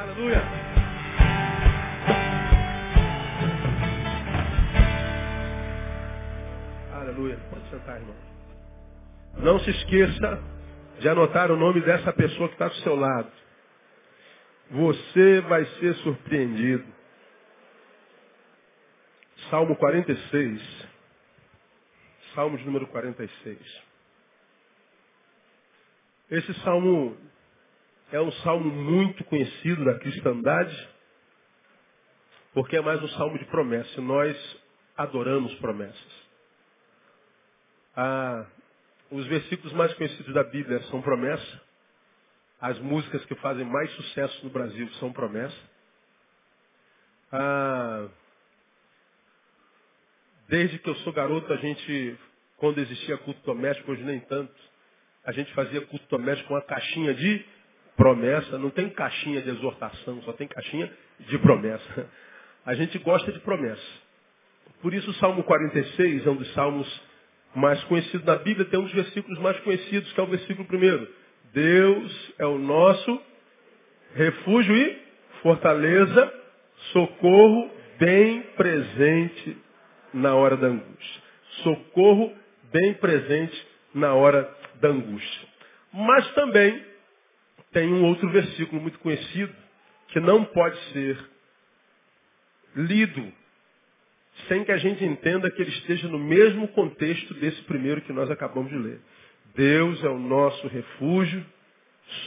Aleluia. Aleluia. Pode sentar, irmão. Não se esqueça de anotar o nome dessa pessoa que está do seu lado. Você vai ser surpreendido. Salmo 46. Salmo de número 46. Esse salmo é um salmo muito conhecido da cristandade, porque é mais um salmo de promessa. Nós adoramos promessas. Ah, os versículos mais conhecidos da Bíblia são promessa. As músicas que fazem mais sucesso no Brasil são promessa. Ah, desde que eu sou garoto, a gente, quando existia culto doméstico, hoje nem tanto, a gente fazia culto doméstico com uma caixinha de promessa. Não tem caixinha de exortação, só tem caixinha de promessa. A gente gosta de promessa. Por isso o Salmo 46 é um dos salmos mais conhecidos da Bíblia, tem um dos versículos mais conhecidos, que é o versículo primeiro. Deus é o nosso refúgio e fortaleza, socorro bem presente na hora da angústia. Socorro bem presente na hora da angústia. Mas também tem um outro versículo muito conhecido que não pode ser lido sem que a gente entenda que ele esteja no mesmo contexto desse primeiro que nós acabamos de ler. Deus é o nosso refúgio,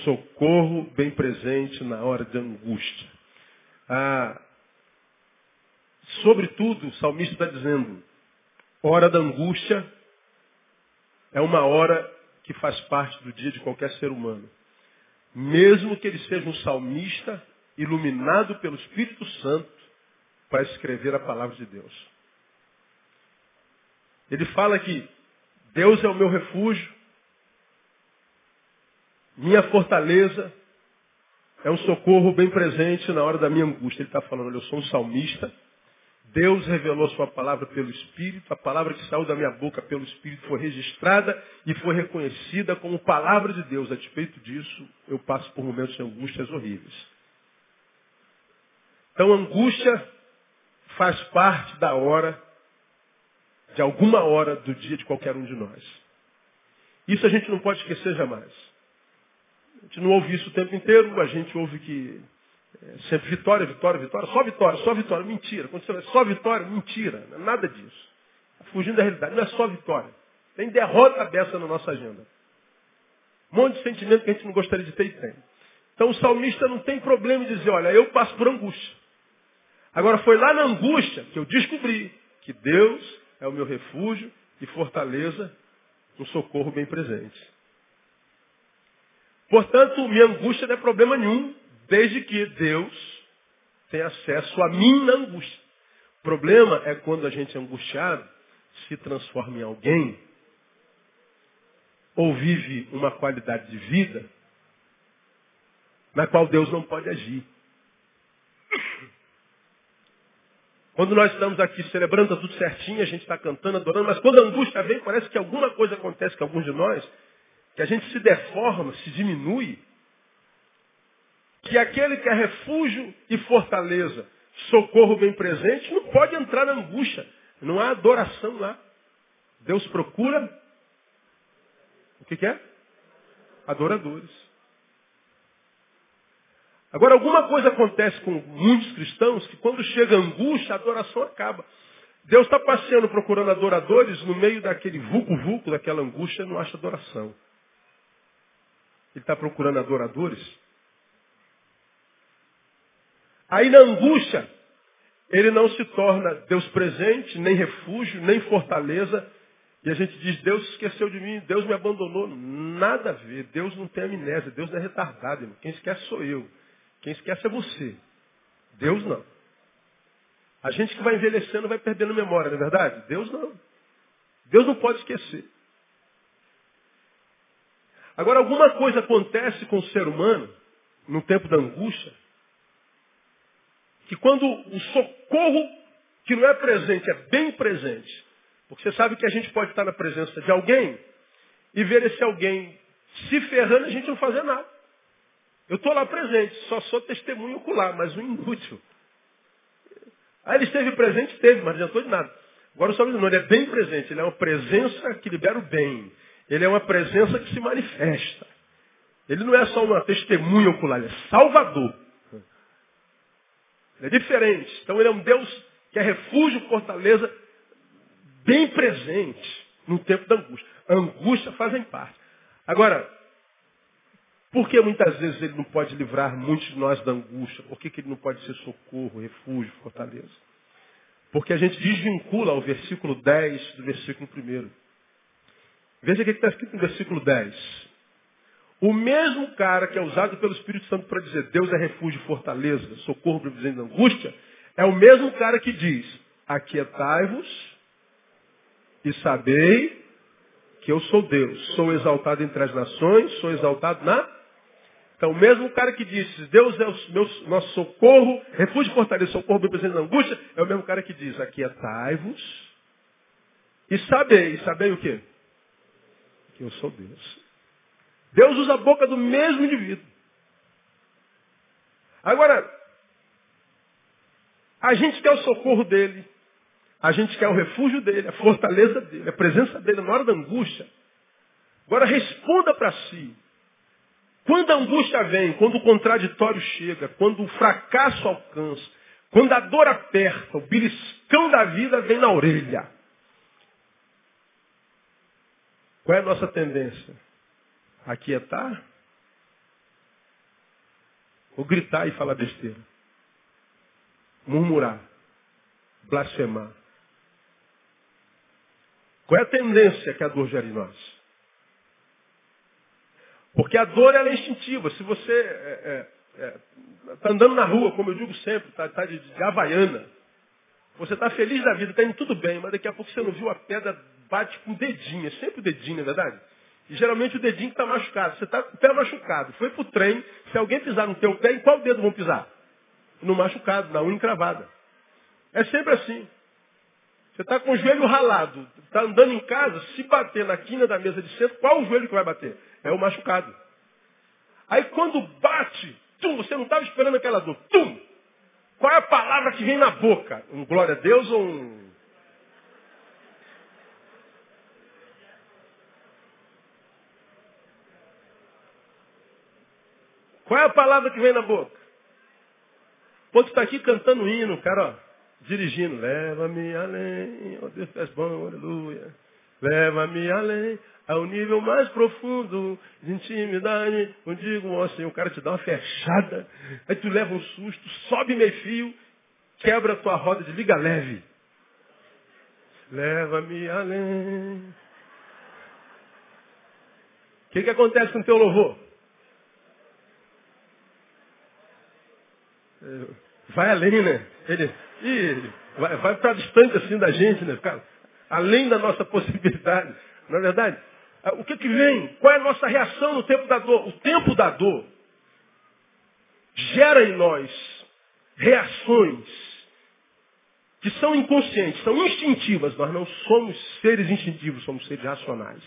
socorro bem presente na hora de angústia. Ah, sobretudo, o salmista está dizendo, hora da angústia é uma hora que faz parte do dia de qualquer ser humano. Mesmo que ele seja um salmista iluminado pelo Espírito Santo para escrever a palavra de Deus. Ele fala que Deus é o meu refúgio, minha fortaleza, é um socorro bem presente na hora da minha angústia. Ele está falando, eu sou um salmista, Deus revelou sua palavra pelo Espírito, a palavra que saiu da minha boca pelo Espírito foi registrada e foi reconhecida como palavra de Deus. A despeito disso, eu passo por momentos de angústias horríveis. Então, angústia faz parte da hora, de alguma hora do dia de qualquer um de nós. Isso a gente não pode esquecer jamais. A gente não ouve isso o tempo inteiro, a gente ouve que sempre vitória, vitória, vitória, só vitória, só vitória. Mentira. Quando você só vitória, mentira. Nada disso. Tá fugindo da realidade. Não é só vitória. Tem derrota dessa na nossa agenda. Um monte de sentimento que a gente não gostaria de ter e tem. Então o salmista não tem problema em dizer, olha, eu passo por angústia. Agora foi lá na angústia que eu descobri que Deus é o meu refúgio e fortaleza, um socorro bem presente. Portanto, minha angústia não é problema nenhum. Desde que Deus tenha acesso a mim na angústia. O problema é quando a gente é angustiado, se transforma em alguém, ou vive uma qualidade de vida, na qual Deus não pode agir. Quando nós estamos aqui celebrando tá tudo certinho, a gente está cantando, adorando, mas quando a angústia vem, parece que alguma coisa acontece com alguns de nós, que a gente se deforma, se diminui, que aquele que é refúgio e fortaleza, socorro bem presente, não pode entrar na angústia. Não há adoração lá. Deus procura o que, que é? Adoradores. Agora, alguma coisa acontece com muitos cristãos que quando chega a angústia, a adoração acaba. Deus está passeando procurando adoradores no meio daquele vulco-vulco, daquela angústia, não acha adoração. Ele está procurando adoradores Aí na angústia, ele não se torna Deus presente, nem refúgio, nem fortaleza. E a gente diz, Deus esqueceu de mim, Deus me abandonou. Nada a ver. Deus não tem amnésia, Deus não é retardado. Irmão. Quem esquece sou eu. Quem esquece é você. Deus não. A gente que vai envelhecendo vai perdendo memória, não é verdade? Deus não. Deus não pode esquecer. Agora, alguma coisa acontece com o ser humano, no tempo da angústia, que quando o socorro que não é presente é bem presente, porque você sabe que a gente pode estar na presença de alguém e ver esse alguém se ferrando e a gente não fazer nada. Eu estou lá presente, só sou testemunho ocular, mas um inútil. Aí ele esteve presente, esteve, mas não adiantou de nada. Agora o Salmo não, ele é bem presente, ele é uma presença que libera o bem. Ele é uma presença que se manifesta. Ele não é só uma testemunha ocular, ele é salvador. Ele é diferente. Então ele é um Deus que é refúgio, fortaleza, bem presente no tempo da angústia. A angústia fazem parte. Agora, por que muitas vezes ele não pode livrar muitos de nós da angústia? Por que, que ele não pode ser socorro, refúgio, fortaleza? Porque a gente desvincula o versículo 10 do versículo 1. Veja o que está escrito no versículo 10. O mesmo cara que é usado pelo Espírito Santo para dizer Deus é refúgio fortaleza, socorro para da angústia, é o mesmo cara que diz, aquietai-vos e sabei que eu sou Deus. Sou exaltado entre as nações, sou exaltado na. Então, o mesmo cara que diz, Deus é o meu, nosso socorro, refúgio e fortaleza, socorro presente na angústia, é o mesmo cara que diz, aquietai-vos e sabei. Sabei o quê? Que eu sou Deus. Deus usa a boca do mesmo indivíduo. Agora, a gente quer o socorro dele, a gente quer o refúgio dele, a fortaleza dele, a presença dele na hora da angústia. Agora responda para si. Quando a angústia vem, quando o contraditório chega, quando o fracasso alcança, quando a dor aperta, o beliscão da vida vem na orelha. Qual é a nossa tendência? Aquietar? Ou gritar e falar besteira? Murmurar? Blasfemar? Qual é a tendência que a dor gera em nós? Porque a dor é instintiva. Se você está é, é, é, tá andando na rua, como eu digo sempre, está tá de, de havaiana, você está feliz da vida, está indo tudo bem, mas daqui a pouco você não viu a pedra, bate com o dedinho, é sempre o dedinho, não é verdade? E geralmente o dedinho está machucado. Você está com o pé machucado. Foi para o trem, se alguém pisar no teu pé, em qual dedo vão pisar? No machucado, na unha encravada. É sempre assim. Você está com o joelho ralado, está andando em casa, se bater na quina da mesa de centro, qual o joelho que vai bater? É o machucado. Aí quando bate, tum, você não estava esperando aquela dor, tum! Qual é a palavra que vem na boca? Um glória a Deus ou um. Qual é a palavra que vem na boca? Quando está aqui cantando hino, cara, ó dirigindo, leva-me além, ó oh Deus, és bom, aleluia. Leva-me além, ao nível mais profundo de intimidade. Digo, ó Senhor, o cara te dá uma fechada, aí tu leva um susto, sobe meio fio, quebra a tua roda de liga leve. Leva-me além. O que, que acontece com o teu louvor? Vai além, né? Ele, e vai, vai para distante assim da gente, né? Cara, além da nossa possibilidade. Não é verdade? Ah, o que, que vem? Qual é a nossa reação no tempo da dor? O tempo da dor gera em nós reações que são inconscientes, são instintivas. Nós não somos seres instintivos, somos seres racionais.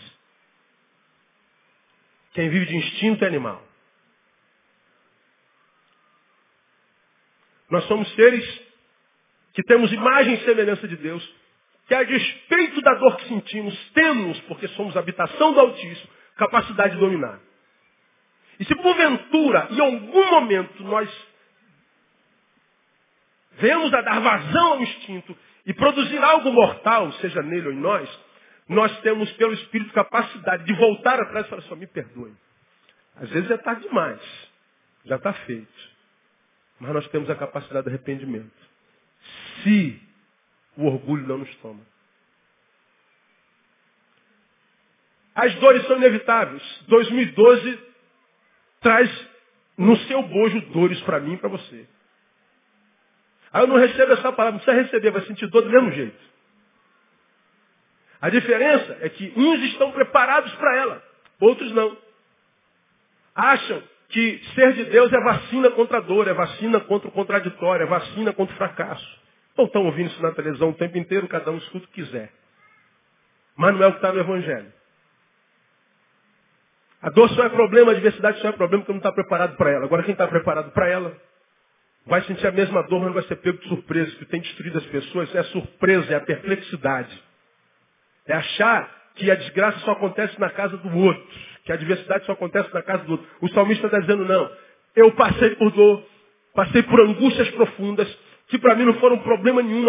Quem vive de instinto é animal. Nós somos seres que temos imagem e semelhança de Deus, que a despeito da dor que sentimos, temos, porque somos habitação do Altíssimo, capacidade de dominar. E se porventura, em algum momento, nós venhamos a dar vazão ao instinto e produzir algo mortal, seja nele ou em nós, nós temos pelo Espírito capacidade de voltar atrás e falar, só me perdoe. Às vezes é tarde demais, já está feito. Mas nós temos a capacidade de arrependimento se o orgulho não nos toma. As dores são inevitáveis. 2012 traz no seu bojo dores para mim e para você. Aí eu não recebo essa palavra, não precisa receber, vai sentir dor do mesmo jeito. A diferença é que uns estão preparados para ela, outros não. Acham que ser de Deus é vacina contra a dor, é vacina contra o contraditório, é vacina contra o fracasso. Ou estão ouvindo isso na televisão o tempo inteiro, cada um escuta o que quiser. Mas não é o que está no Evangelho. A dor só é problema, a adversidade só é problema porque não está preparado para ela. Agora quem está preparado para ela vai sentir a mesma dor, mas não vai ser pego de surpresa. Que tem destruído as pessoas é a surpresa, é a perplexidade. É achar que a desgraça só acontece na casa do outro, que a adversidade só acontece na casa do outro. O salmista está dizendo, não, eu passei por dor, passei por angústias profundas, que para mim não foram problema nenhum,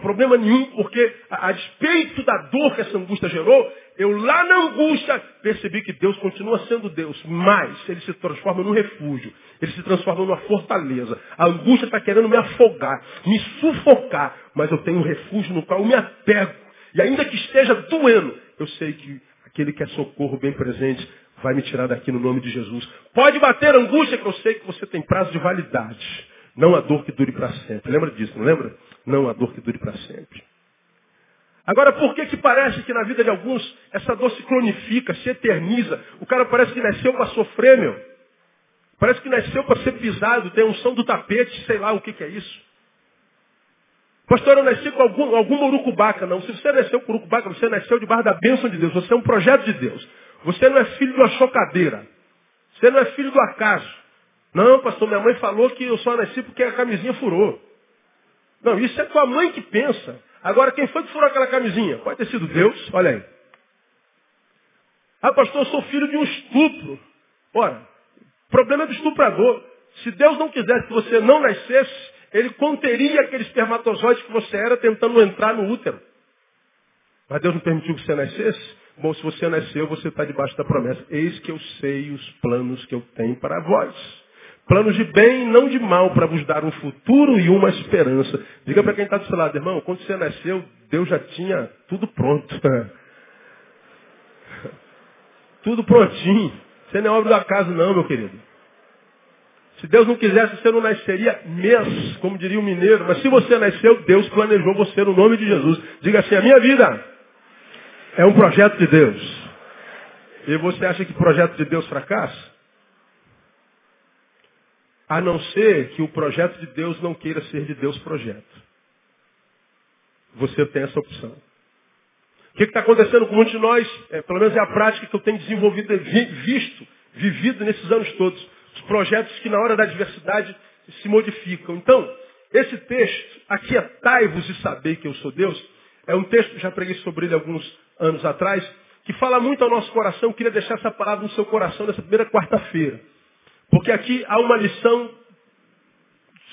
problema nenhum, porque a, a despeito da dor que essa angústia gerou, eu lá na angústia percebi que Deus continua sendo Deus, mas ele se transforma num refúgio, ele se transforma numa fortaleza. A angústia está querendo me afogar, me sufocar, mas eu tenho um refúgio no qual eu me apego. E ainda que esteja doendo, eu sei que aquele que é socorro bem presente vai me tirar daqui no nome de Jesus. Pode bater angústia, que eu sei que você tem prazo de validade. Não a dor que dure para sempre. Lembra disso, não lembra? Não a dor que dure para sempre. Agora, por que que parece que na vida de alguns essa dor se cronifica, se eterniza? O cara parece que nasceu para sofrer, meu. Parece que nasceu para ser pisado, tem unção do tapete, sei lá o que, que é isso. Pastor, eu nasci com algum, alguma urucubaca. Não, se você nasceu com urucubaca, você nasceu debaixo da bênção de Deus. Você é um projeto de Deus. Você não é filho de uma chocadeira. Você não é filho do acaso. Não, pastor, minha mãe falou que eu só nasci porque a camisinha furou. Não, isso é tua mãe que pensa. Agora, quem foi que furou aquela camisinha? Pode ter sido Deus, olha aí. Ah, pastor, eu sou filho de um estupro. Ora, o problema é do estuprador. Se Deus não quisesse que você não nascesse, ele conteria aquele espermatozoide que você era tentando entrar no útero. Mas Deus não permitiu que você nascesse? Bom, se você nasceu, você está debaixo da promessa. Eis que eu sei os planos que eu tenho para vós. Planos de bem e não de mal, para vos dar um futuro e uma esperança. Diga para quem está do seu lado, irmão, quando você nasceu, Deus já tinha tudo pronto. tudo prontinho. Você não é obra do acaso não, meu querido. Se Deus não quisesse, você não nasceria mês, como diria o mineiro. Mas se você nasceu, Deus planejou você no nome de Jesus. Diga assim, a minha vida é um projeto de Deus. E você acha que projeto de Deus fracassa? A não ser que o projeto de Deus não queira ser de Deus projeto. Você tem essa opção. O que está acontecendo com muitos de nós? É, pelo menos é a prática que eu tenho desenvolvido, visto, vivido nesses anos todos os projetos que na hora da adversidade se modificam. Então, esse texto, aquietai-vos e saber que eu sou Deus, é um texto, já preguei sobre ele alguns anos atrás, que fala muito ao nosso coração. Queria deixar essa palavra no seu coração nessa primeira quarta-feira. Porque aqui há uma lição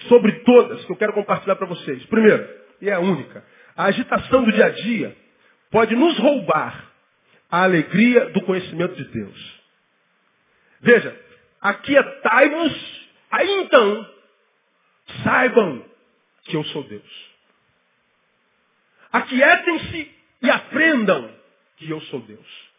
sobre todas que eu quero compartilhar para vocês. Primeiro, e é a única, a agitação do dia a dia pode nos roubar a alegria do conhecimento de Deus. Veja, aquietai-vos, aí então, saibam que eu sou Deus. Aquietem-se e aprendam que eu sou Deus.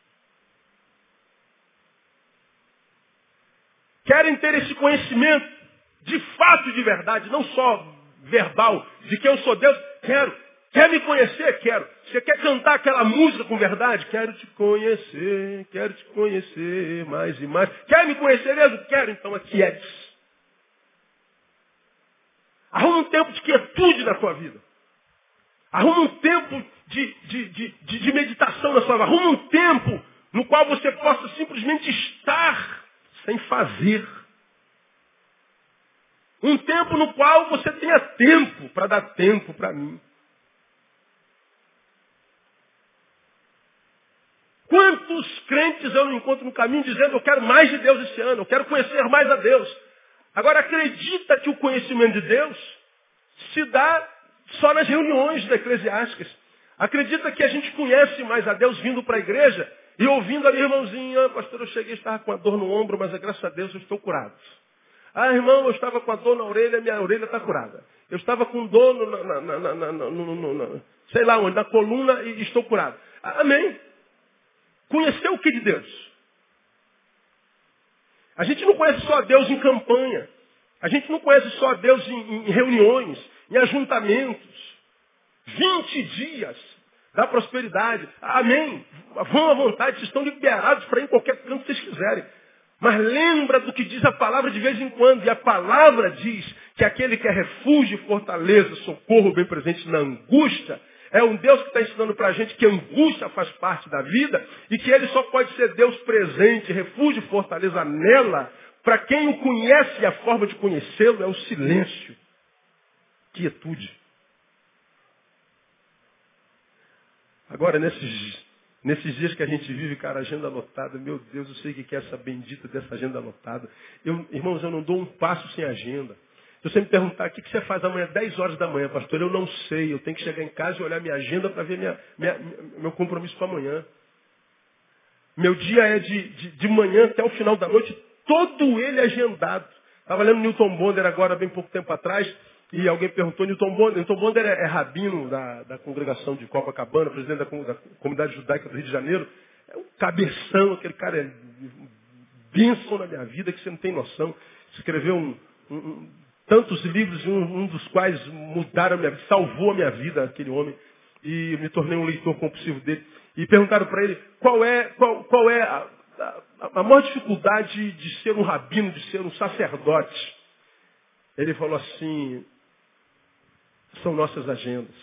Querem ter esse conhecimento de fato e de verdade, não só verbal, de que eu sou Deus? Quero. Quer me conhecer? Quero. Você quer cantar aquela música com verdade? Quero te conhecer, quero te conhecer mais e mais. Quer me conhecer mesmo? Quero. Então aqui é. Arruma um tempo de quietude na sua vida. Arruma um tempo de, de, de, de, meditação na sua vida. Arruma um tempo no qual você possa simplesmente estar sem fazer. Um tempo no qual você tenha tempo para dar tempo para mim. Quantos crentes eu não encontro no caminho dizendo eu quero mais de Deus esse ano, eu quero conhecer mais a Deus. Agora acredita que o conhecimento de Deus se dá só nas reuniões da eclesiásticas. Acredita que a gente conhece mais a Deus vindo para a igreja e ouvindo ali, irmãozinho, ah, pastor, eu cheguei, estava com a dor no ombro, mas graças a Deus eu estou curado. Ah, irmão, eu estava com a dor na orelha, minha orelha está curada. Eu estava com dor, no, na, na, na, sei lá onde, na coluna e estou curado. Amém. Conhecer o que de Deus? A gente não conhece só Deus em campanha. A gente não conhece só Deus em, em reuniões, em ajuntamentos. 20 dias da prosperidade. Amém. Vão à vontade, vocês estão liberados para ir em qualquer canto que vocês quiserem. Mas lembra do que diz a palavra de vez em quando. E a palavra diz que aquele que é refúgio, fortaleza, socorro bem presente na angústia, É um Deus que está ensinando para a gente que angústia faz parte da vida e que ele só pode ser Deus presente, refúgio e fortaleza nela. Para quem o conhece e a forma de conhecê-lo é o silêncio, quietude. Agora, nesses, nesses dias que a gente vive, cara, agenda lotada, meu Deus, eu sei que é essa bendita dessa agenda lotada. Eu, irmãos, eu não dou um passo sem agenda. Se você me perguntar o que você faz amanhã, 10 horas da manhã, pastor, eu não sei. Eu tenho que chegar em casa e olhar minha agenda para ver minha, minha, meu compromisso para amanhã. Meu dia é de, de, de, manhã até o final da noite, todo ele agendado. Estava lendo Newton Bonder agora, bem pouco tempo atrás, e alguém perguntou, Newton Bonder, Newton Bonder é, é rabino da, da, congregação de Copacabana, presidente da, da, comunidade judaica do Rio de Janeiro. É um cabeção, aquele cara é bênção na minha vida que você não tem noção. Escreveu um, um, Tantos livros, um, um dos quais mudaram a minha vida, salvou a minha vida, aquele homem. E me tornei um leitor compulsivo dele. E perguntaram para ele qual é, qual, qual é a, a, a maior dificuldade de ser um rabino, de ser um sacerdote. Ele falou assim, são nossas agendas.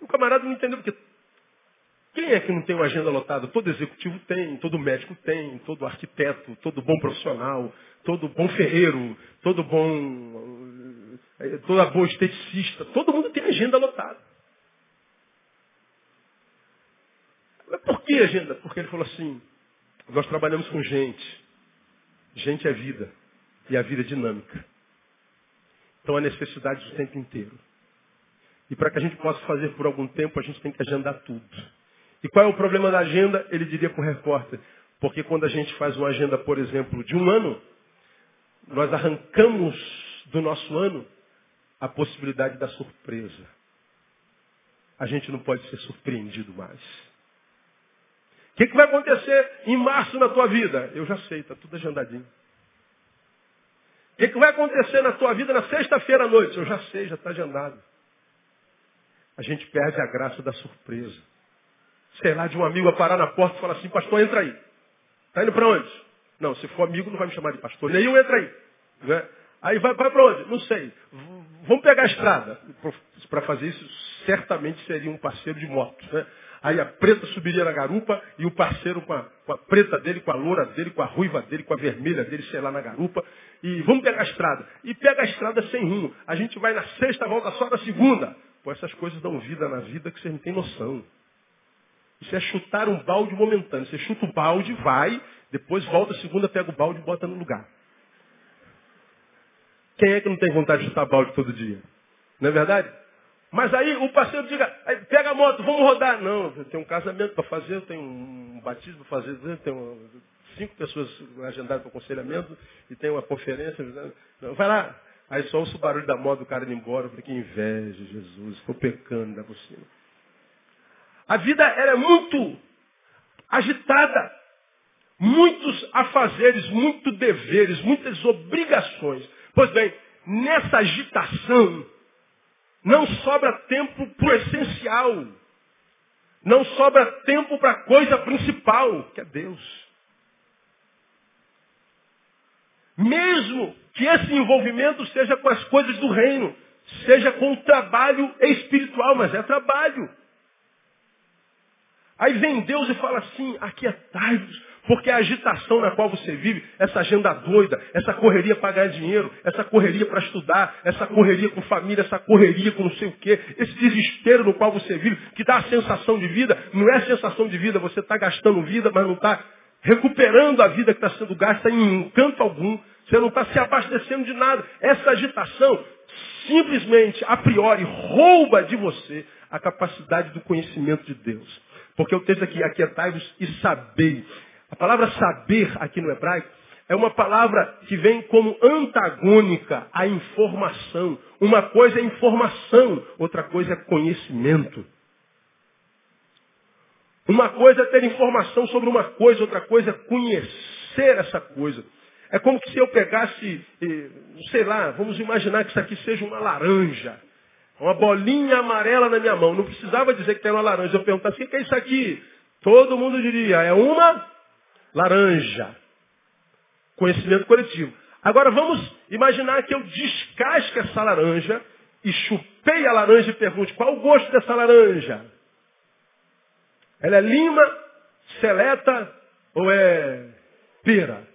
O camarada não entendeu porque quem é que não tem uma agenda lotada? Todo executivo tem, todo médico tem, todo arquiteto, todo bom profissional, todo bom ferreiro, todo bom, eh, toda boa esteticista, todo mundo tem agenda lotada. Mas por que agenda? Porque ele falou assim, nós trabalhamos com gente. Gente é vida. E a vida é dinâmica. Então há necessidade o tempo inteiro. E para que a gente possa fazer por algum tempo, a gente tem que agendar tudo. E qual é o problema da agenda? Ele diria para o repórter. Porque quando a gente faz uma agenda, por exemplo, de um ano, nós arrancamos do nosso ano a possibilidade da surpresa. A gente não pode ser surpreendido mais. O que, que, vai acontecer em março na tua vida? Eu já sei, está tudo agendadinho. O que, que vai acontecer na tua vida na sexta-feira à noite? Eu já sei, já está agendado. A gente perde a graça da surpresa. Sei lá, de um amigo a parar na porta e falar assim, pastor, entra aí. Está indo para onde? Não, se for amigo, não vai me chamar de pastor. Nenhum entra aí. Né? Aí vai, vai para onde? Não sei. Vamos pegar a estrada. Para fazer isso, certamente seria um parceiro de moto. Né? Aí a preta subiria na garupa e o parceiro com a, com a, preta dele, com a loura dele, com a ruiva dele, com a vermelha dele, sei lá, na garupa. E vamos pegar a estrada. E pega a estrada sem rumo. A gente vai na sexta, volta só na segunda. Pô, essas coisas dão vida na vida que vocês não têm noção. Isso é chutar um balde momentâneo. Você chuta o balde, vai, depois volta a segunda, pega o balde e bota no lugar. Quem é que não tem vontade de chutar balde todo dia? Não é verdade? Mas aí o parceiro diga, pega a moto, vamos rodar. Não, eu tenho um casamento para fazer, eu tenho um batismo para fazer, eu tenho cinco pessoas agendadas para aconselhamento e tem uma conferência. Vai lá. Aí só ouço o barulho da moto do cara indo embora. Eu falei, que inveja, Jesus, estou pecando, da por cima. A vida ela é muito agitada. Muitos afazeres, muitos deveres, muitas obrigações. Pois bem, nessa agitação, não sobra tempo para o essencial. Não sobra tempo para a coisa principal, que é Deus. Mesmo que esse envolvimento seja com as coisas do reino, seja com o trabalho espiritual, mas é trabalho. Aí vem Deus e fala assim, aquietai-vos, porque a agitação na qual você vive, essa agenda doida, essa correria para ganhar dinheiro, essa correria para estudar, essa correria com família, essa correria com não sei o quê, esse desespero no qual você vive, que dá a sensação de vida, não é sensação de vida, você está gastando vida, mas não está recuperando a vida que está sendo gasta em encanto algum, você não está se abastecendo de nada. Essa agitação simplesmente, a priori, rouba de você a capacidade do conhecimento de Deus. Porque o texto aqui, aquietai-vos e sabei. A palavra saber aqui no hebraico é uma palavra que vem como antagônica à informação. Uma coisa é informação, outra coisa é conhecimento. Uma coisa é ter informação sobre uma coisa, outra coisa é conhecer essa coisa. É como se eu pegasse, sei lá, vamos imaginar que isso aqui seja uma laranja. Uma bolinha amarela na minha mão. Não precisava dizer que era uma laranja. Eu perguntasse, o que é isso aqui? Todo mundo diria, é uma laranja. Conhecimento coletivo. Agora vamos imaginar que eu descasque essa laranja e chupei a laranja e pergunte, qual o gosto dessa laranja? Ela é lima, seleta ou é pera?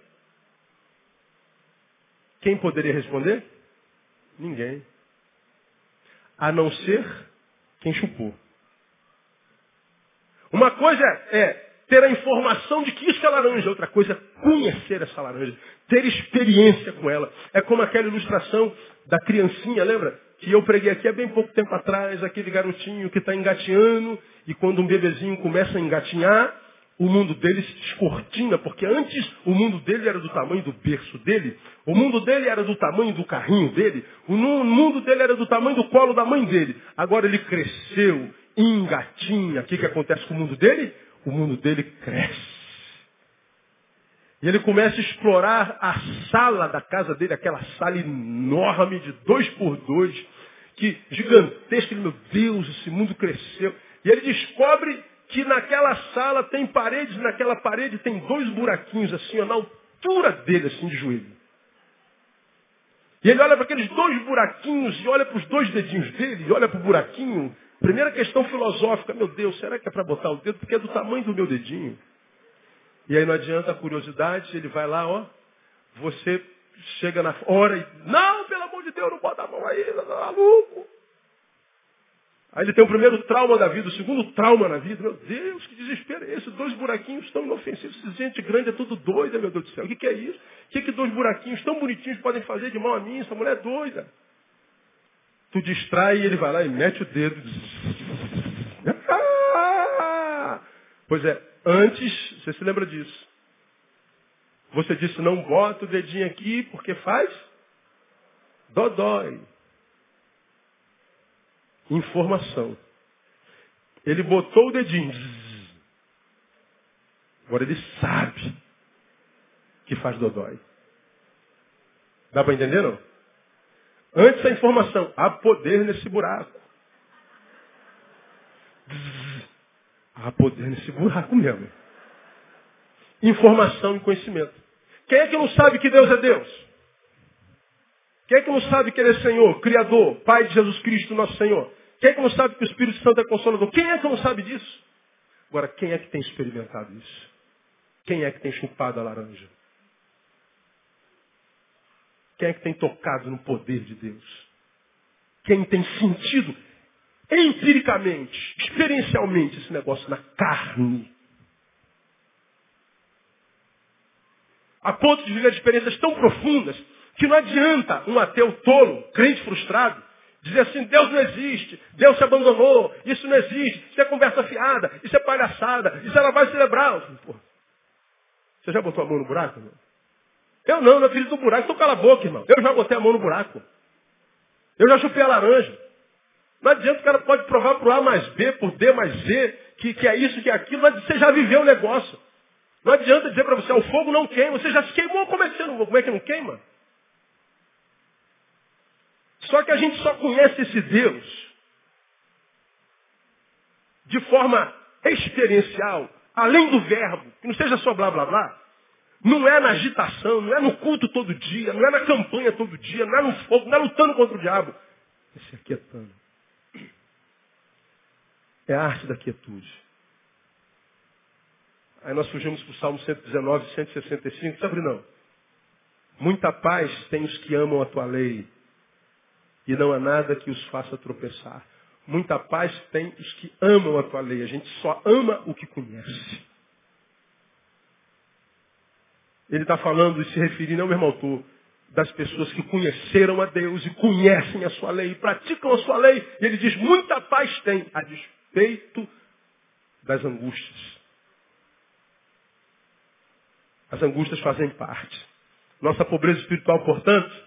Quem poderia responder? Ninguém. A não ser quem chupou. Uma coisa é ter a informação de que isso é laranja, outra coisa é conhecer essa laranja, ter experiência com ela. É como aquela ilustração da criancinha, lembra? Que eu preguei aqui há bem pouco tempo atrás, aquele garotinho que está engatinhando, e quando um bebezinho começa a engatinhar, o mundo dele se descortina, porque antes o mundo dele era do tamanho do berço dele, o mundo dele era do tamanho do carrinho dele, o mundo dele era do tamanho do colo da mãe dele. Agora ele cresceu, engatinha. O que, que acontece com o mundo dele? O mundo dele cresce. E ele começa a explorar a sala da casa dele, aquela sala enorme de dois por dois, que gigantesca, meu Deus, esse mundo cresceu. E ele descobre que naquela sala tem paredes, naquela parede tem dois buraquinhos assim, ó, na altura dele, assim, de joelho. E ele olha para aqueles dois buraquinhos e olha para os dois dedinhos dele, e olha para o buraquinho. Primeira questão filosófica, meu Deus, será que é para botar o dedo? Porque é do tamanho do meu dedinho. E aí não adianta a curiosidade, ele vai lá, ó, você chega na hora e, não, pelo amor de Deus, não bota a mão aí, maluco. Aí ele tem o primeiro trauma da vida, o segundo trauma na vida. Meu Deus, que desespero é esse? Dois buraquinhos tão inofensivos. Gente grande é tudo doida, meu Deus do céu. O que, que é isso? O que, que dois buraquinhos tão bonitinhos podem fazer de mão a mim? Essa mulher é doida. Tu distrai e ele vai lá e mete o dedo. Pois é, antes, você se lembra disso. Você disse, não bota o dedinho aqui porque faz dodói informação. Ele botou o dedinho. Agora ele sabe que faz dodói. Dá para entender não? Antes da informação, há poder nesse buraco. Há poder nesse buraco mesmo. Informação e conhecimento. Quem é que não sabe que Deus é Deus? Quem é que não sabe que Ele é Senhor, Criador, Pai de Jesus Cristo, nosso Senhor? Quem é que não sabe que o Espírito Santo é consolador? Quem é que não sabe disso? Agora, quem é que tem experimentado isso? Quem é que tem chupado a laranja? Quem é que tem tocado no poder de Deus? Quem tem sentido empiricamente, experiencialmente esse negócio na carne? A ponto de viver experiências tão profundas que não adianta um ateu tolo, crente frustrado, Dizer assim, Deus não existe, Deus se abandonou, isso não existe, isso é conversa fiada, isso é palhaçada, isso é lavagem cerebral. Pô, você já botou a mão no buraco, irmão? Eu não, meu filho do buraco, então cala a boca, irmão. Eu já botei a mão no buraco. Eu já chupei a laranja. Não adianta o cara pode provar por A mais B, por D mais Z, que, que é isso, que é aquilo, mas você já viveu o negócio. Não adianta dizer para você, o fogo não queima, você já se queimou, como é que não, como é que não queima? Só que a gente só conhece esse Deus de forma experiencial, além do verbo, que não seja só blá blá blá. Não é na agitação, não é no culto todo dia, não é na campanha todo dia, não é no fogo, não é lutando contra o diabo. Esse aquietando. É a arte da quietude. Aí nós fugimos para o Salmo 119, 165, sabe não? Muita paz tem os que amam a tua lei e não há nada que os faça tropeçar. Muita paz tem os que amam a tua lei. A gente só ama o que conhece. Ele está falando e se referindo ao mesmo autor das pessoas que conheceram a Deus e conhecem a sua lei, e praticam a sua lei. E ele diz, muita paz tem, a despeito das angústias. As angústias fazem parte. Nossa pobreza espiritual, portanto,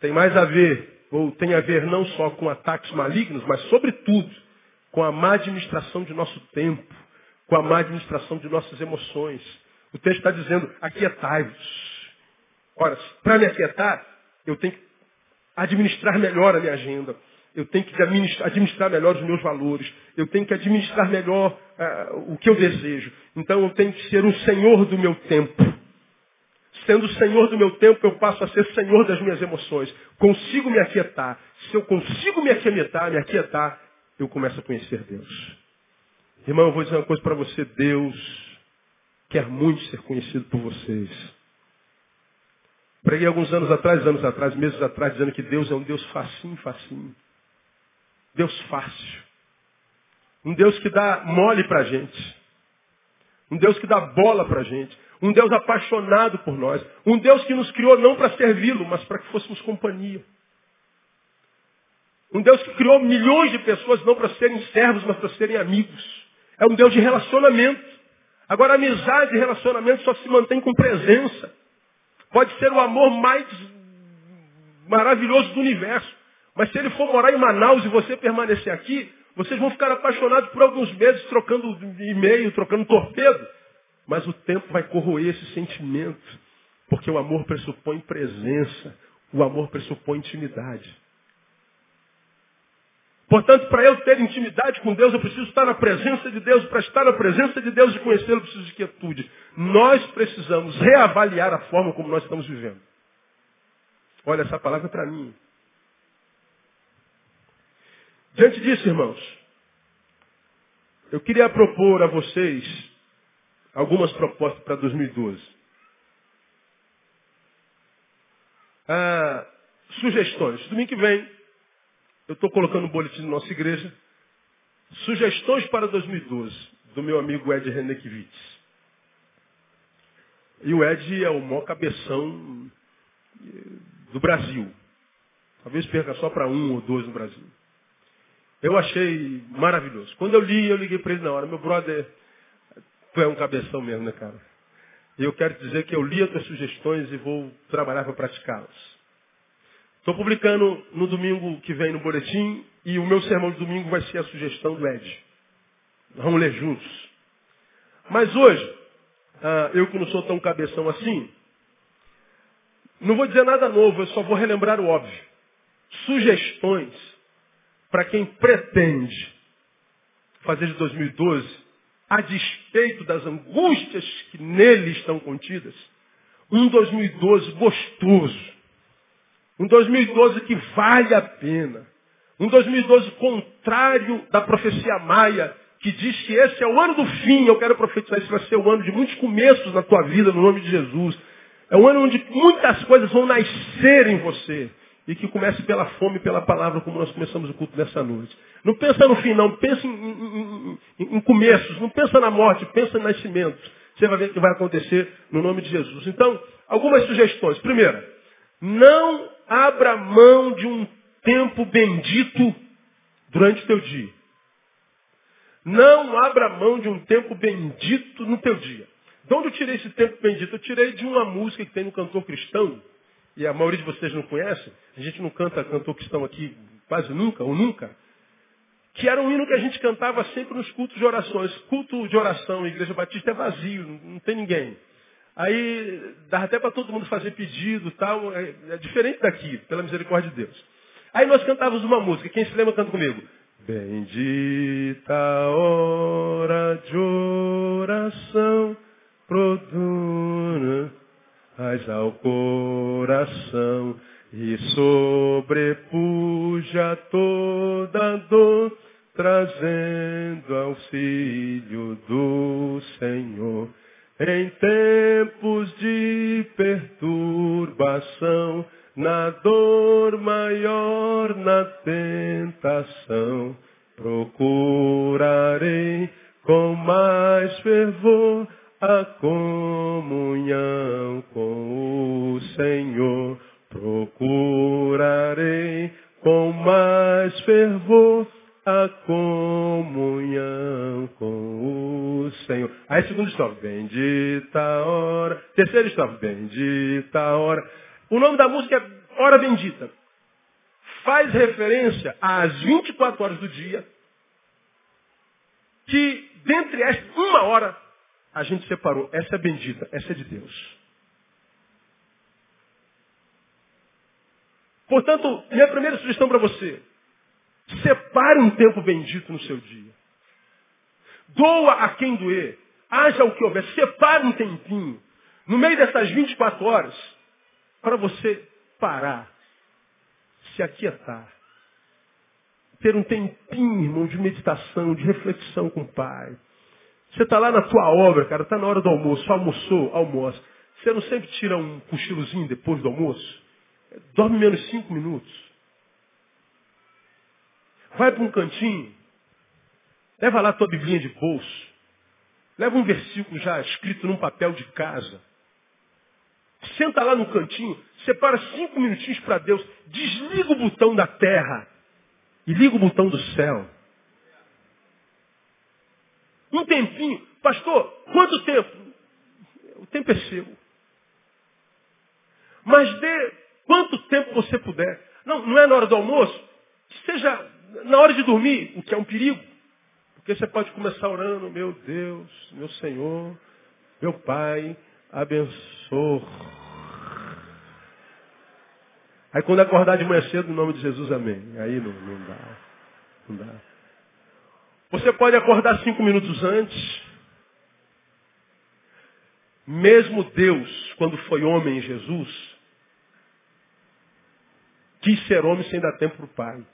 tem mais a ver ou tem a ver não só com ataques malignos, mas sobretudo com a má administração de nosso tempo, com a má administração de nossas emoções. O texto está dizendo, aquietai-vos. Ora, para me aquietar, eu tenho que administrar melhor a minha agenda. Eu tenho que administrar, melhor os meus valores. Eu tenho que administrar melhor uh, o que eu desejo. Então eu tenho que ser o senhor do meu tempo. Sendo senhor do meu tempo, eu passo a ser senhor das minhas emoções. Consigo me aquietar. Se eu consigo me aquietar, me aquietar, eu começo a conhecer Deus. Irmão, eu vou dizer uma coisa para você. Deus quer muito ser conhecido por vocês. Preguei alguns anos atrás, anos atrás, meses atrás, dizendo que Deus é um Deus facinho, facinho. Deus fácil. Um Deus que dá mole para gente. Um Deus que dá bola para a gente. Um Deus apaixonado por nós. Um Deus que nos criou não para servi-lo, mas para que fôssemos companhia. Um Deus que criou milhões de pessoas não para serem servos, mas para serem amigos. É um Deus de relacionamento. Agora, amizade e relacionamento só se mantém com presença. Pode ser o amor mais maravilhoso do universo. Mas se ele for morar em Manaus e você permanecer aqui, vocês vão ficar apaixonados por alguns meses trocando e-mail, trocando torpedo. Mas o tempo vai corroer esse sentimento. Porque o amor pressupõe presença. O amor pressupõe intimidade. Portanto, para eu ter intimidade com Deus, eu preciso estar na presença de Deus. Para estar na presença de Deus e conhecê-lo, eu preciso de quietude. Nós precisamos reavaliar a forma como nós estamos vivendo. Olha, essa palavra é para mim. Diante disso, irmãos, eu queria propor a vocês algumas propostas para 2012. Ah, sugestões. Domingo que vem, eu estou colocando no boletim da nossa igreja sugestões para 2012, do meu amigo Ed Renekiewicz. E o Ed é o maior cabeção do Brasil. Talvez perca só para um ou dois no Brasil. Eu achei maravilhoso. Quando eu li, eu liguei para ele na hora. Meu brother, tu é um cabeção mesmo, né, cara? E eu quero dizer que eu li as tuas sugestões e vou trabalhar para praticá-las. Estou publicando no domingo que vem no boletim e o meu sermão de domingo vai ser a sugestão do Ed. Vamos ler juntos. Mas hoje, ah, eu que não sou tão cabeção assim, não vou dizer nada novo, eu só vou relembrar o óbvio. Sugestões para quem pretende fazer de 2012, a despeito das angústias que nele estão contidas, um 2012 gostoso. Um 2012 que vale a pena. Um 2012 contrário da profecia maia, que diz que esse é o ano do fim. Eu quero profetizar, esse vai ser o ano de muitos começos na tua vida, no nome de Jesus. É um ano onde muitas coisas vão nascer em você e que comece pela fome e pela palavra, como nós começamos o culto nessa noite. Não pensa no fim, não. Pensa em, em, em, em começos. Não pensa na morte, pensa no nascimento. Você vai ver o que vai acontecer no nome de Jesus. Então, algumas sugestões. Primeira, não abra mão de um tempo bendito durante o teu dia. Não abra mão de um tempo bendito no teu dia. De onde eu tirei esse tempo bendito? Eu tirei de uma música que tem no cantor cristão, e a maioria de vocês não conhece, a gente não canta cantor cristão aqui quase nunca, ou nunca, que era um hino que a gente cantava sempre nos cultos de orações. Culto de oração, Igreja Batista é vazio, não tem ninguém. Aí dá até para todo mundo fazer pedido tal, é, é, diferente daqui, pela misericórdia de Deus. Aí nós cantávamos uma música, quem se lembra canta comigo. Bendita hora de oração, produna Paz ao coração e sobrepuja toda dor, trazendo auxílio do Senhor. Em tempos de perturbação, na dor maior, na tentação, procurarei com mais fervor a comunhão com o Senhor. Procurarei com mais fervor a comunhão com o Senhor. Aí segundo estrofe, bendita hora. Terceira estrofe, bendita hora. O nome da música é Hora Bendita. Faz referência às 24 horas do dia, que dentre estas, uma hora a gente separou. Essa é bendita, essa é de Deus. Portanto, minha primeira sugestão para você: separe um tempo bendito no seu dia. Doa a quem doer. Haja o que houver. Separe um tempinho. no meio dessas 24 horas, para você parar, se aquietar, ter um tempinho, irmão, de meditação, de reflexão com o Pai. Você está lá na tua obra, cara, está na hora do almoço, almoçou, almoça. Você não sempre tira um cochilozinho depois do almoço? Dorme menos cinco minutos. Vai para um cantinho, leva lá a tua biblinha de bolso, leva um versículo já escrito num papel de casa. Senta lá no cantinho, separa cinco minutinhos para Deus, desliga o botão da terra e liga o botão do céu. Um tempinho. Pastor, quanto tempo? O tempo é seu. Mas dê quanto tempo você puder. Não, não é na hora do almoço. Seja na hora de dormir, o que é um perigo. Porque você pode começar orando, meu Deus, meu Senhor, meu Pai, abençoe. Aí quando acordar de manhã cedo, no nome de Jesus, amém. Aí não, não dá. Não dá. Você pode acordar cinco minutos antes. Mesmo Deus, quando foi homem em Jesus, quis ser homem sem dar tempo para o Pai.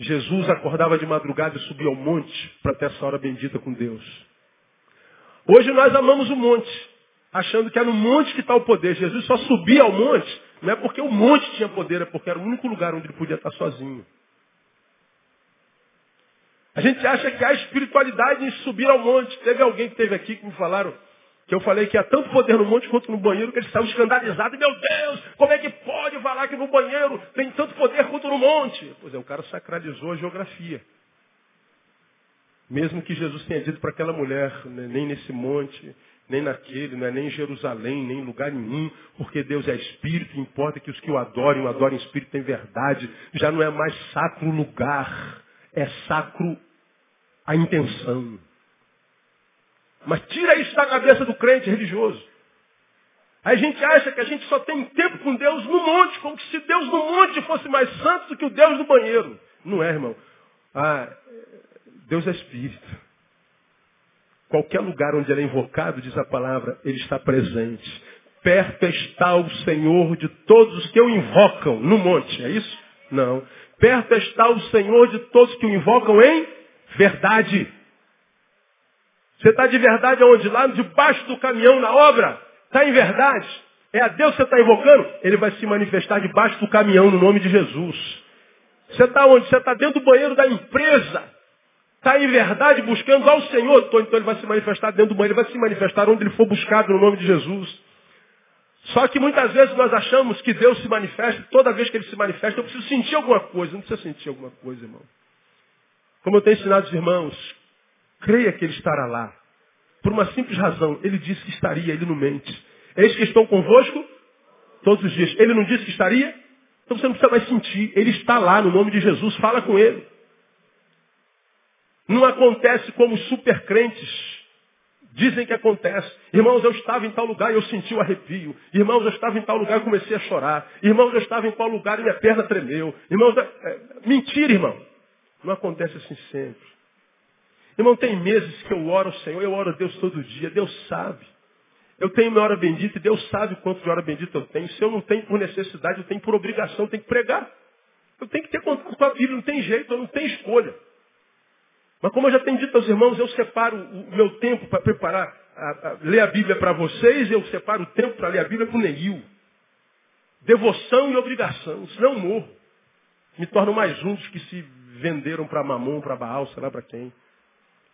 Jesus acordava de madrugada e subia ao monte para ter essa hora bendita com Deus. Hoje nós amamos o monte, achando que é no monte que está o poder. Jesus só subia ao monte, não é porque o monte tinha poder, é porque era o único lugar onde ele podia estar sozinho. A gente acha que há espiritualidade em subir ao monte. Teve alguém que teve aqui que me falaram que eu falei que há tanto poder no monte quanto no banheiro que eles estavam escandalizados. Meu Deus, como é que pode falar que no banheiro tem tanto poder quanto no monte? Pois é, o cara sacralizou a geografia. Mesmo que Jesus tenha dito para aquela mulher, né, nem nesse monte, nem naquele, não é nem em Jerusalém, nem em lugar nenhum, porque Deus é Espírito, importa que os que o adorem, o adorem em Espírito em verdade. Já não é mais sacro lugar, é sacro a intenção. Mas tira isso da cabeça do crente religioso. A gente acha que a gente só tem tempo com Deus no monte, como se Deus no monte fosse mais santo do que o Deus do banheiro. Não é, irmão. Ah, Deus é Espírito. Qualquer lugar onde ele é invocado, diz a palavra, ele está presente. Perto está o Senhor de todos os que o invocam no monte, é isso? Não. Perto está o Senhor de todos que o invocam em verdade. Você está de verdade aonde? Lá debaixo do caminhão na obra? Está em verdade? É a Deus que você está invocando? Ele vai se manifestar debaixo do caminhão no nome de Jesus. Você está onde? Você está dentro do banheiro da empresa. Está em verdade buscando ao Senhor. Então, então ele vai se manifestar dentro do banheiro. Ele vai se manifestar onde ele for buscado no nome de Jesus. Só que muitas vezes nós achamos que Deus se manifesta. Toda vez que ele se manifesta, eu preciso sentir alguma coisa. Não precisa sentir alguma coisa, irmão. Como eu tenho ensinado os irmãos, creia que ele estará lá. Por uma simples razão, ele disse que estaria, ele não mente. Eis que estão convosco todos os dias. Ele não disse que estaria? Então você não precisa mais sentir. Ele está lá no nome de Jesus, fala com ele. Não acontece como supercrentes dizem que acontece. Irmãos, eu estava em tal lugar e eu senti o arrepio. Irmãos, eu estava em tal lugar e comecei a chorar. Irmãos, eu estava em tal lugar e minha perna tremeu. Irmãos, é... é mentira, irmão. Não acontece assim sempre. Irmão, tem meses que eu oro ao Senhor, eu oro a Deus todo dia, Deus sabe. Eu tenho minha hora bendita e Deus sabe quanto de hora bendita eu tenho. Se eu não tenho por necessidade, eu tenho por obrigação, eu tenho que pregar. Eu tenho que ter contato com a Bíblia, não tem jeito, eu não tenho escolha. Mas como eu já tenho dito aos irmãos, eu separo o meu tempo para preparar, a, a, ler a Bíblia para vocês, eu separo o tempo para ler a Bíblia com o Neil. Devoção e obrigação, senão eu morro. Me torno mais um dos que se venderam para Mamon, para Baal, sei lá para quem.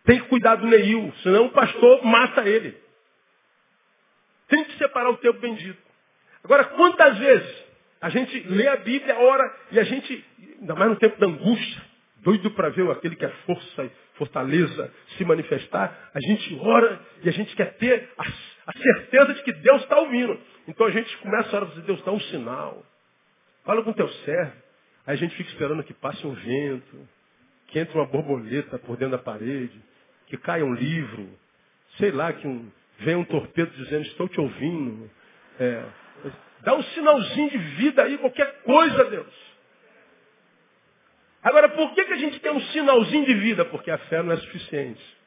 Tem que cuidar do Neil, senão o pastor mata ele. Tem que separar o tempo bendito. Agora, quantas vezes a gente lê a Bíblia, ora, e a gente, ainda mais no tempo da angústia, doido para ver aquele que é força e fortaleza se manifestar, a gente ora e a gente quer ter a, a certeza de que Deus está ouvindo. Então a gente começa a orar e dizer, Deus dá um sinal. Fala com teu servo. Aí a gente fica esperando que passe um vento, que entre uma borboleta por dentro da parede, que caia um livro, sei lá, que um, venha um torpedo dizendo, estou te ouvindo. É, dá um sinalzinho de vida aí, qualquer coisa, Deus. Agora, por que, que a gente tem um sinalzinho de vida? Porque a fé não é suficiente.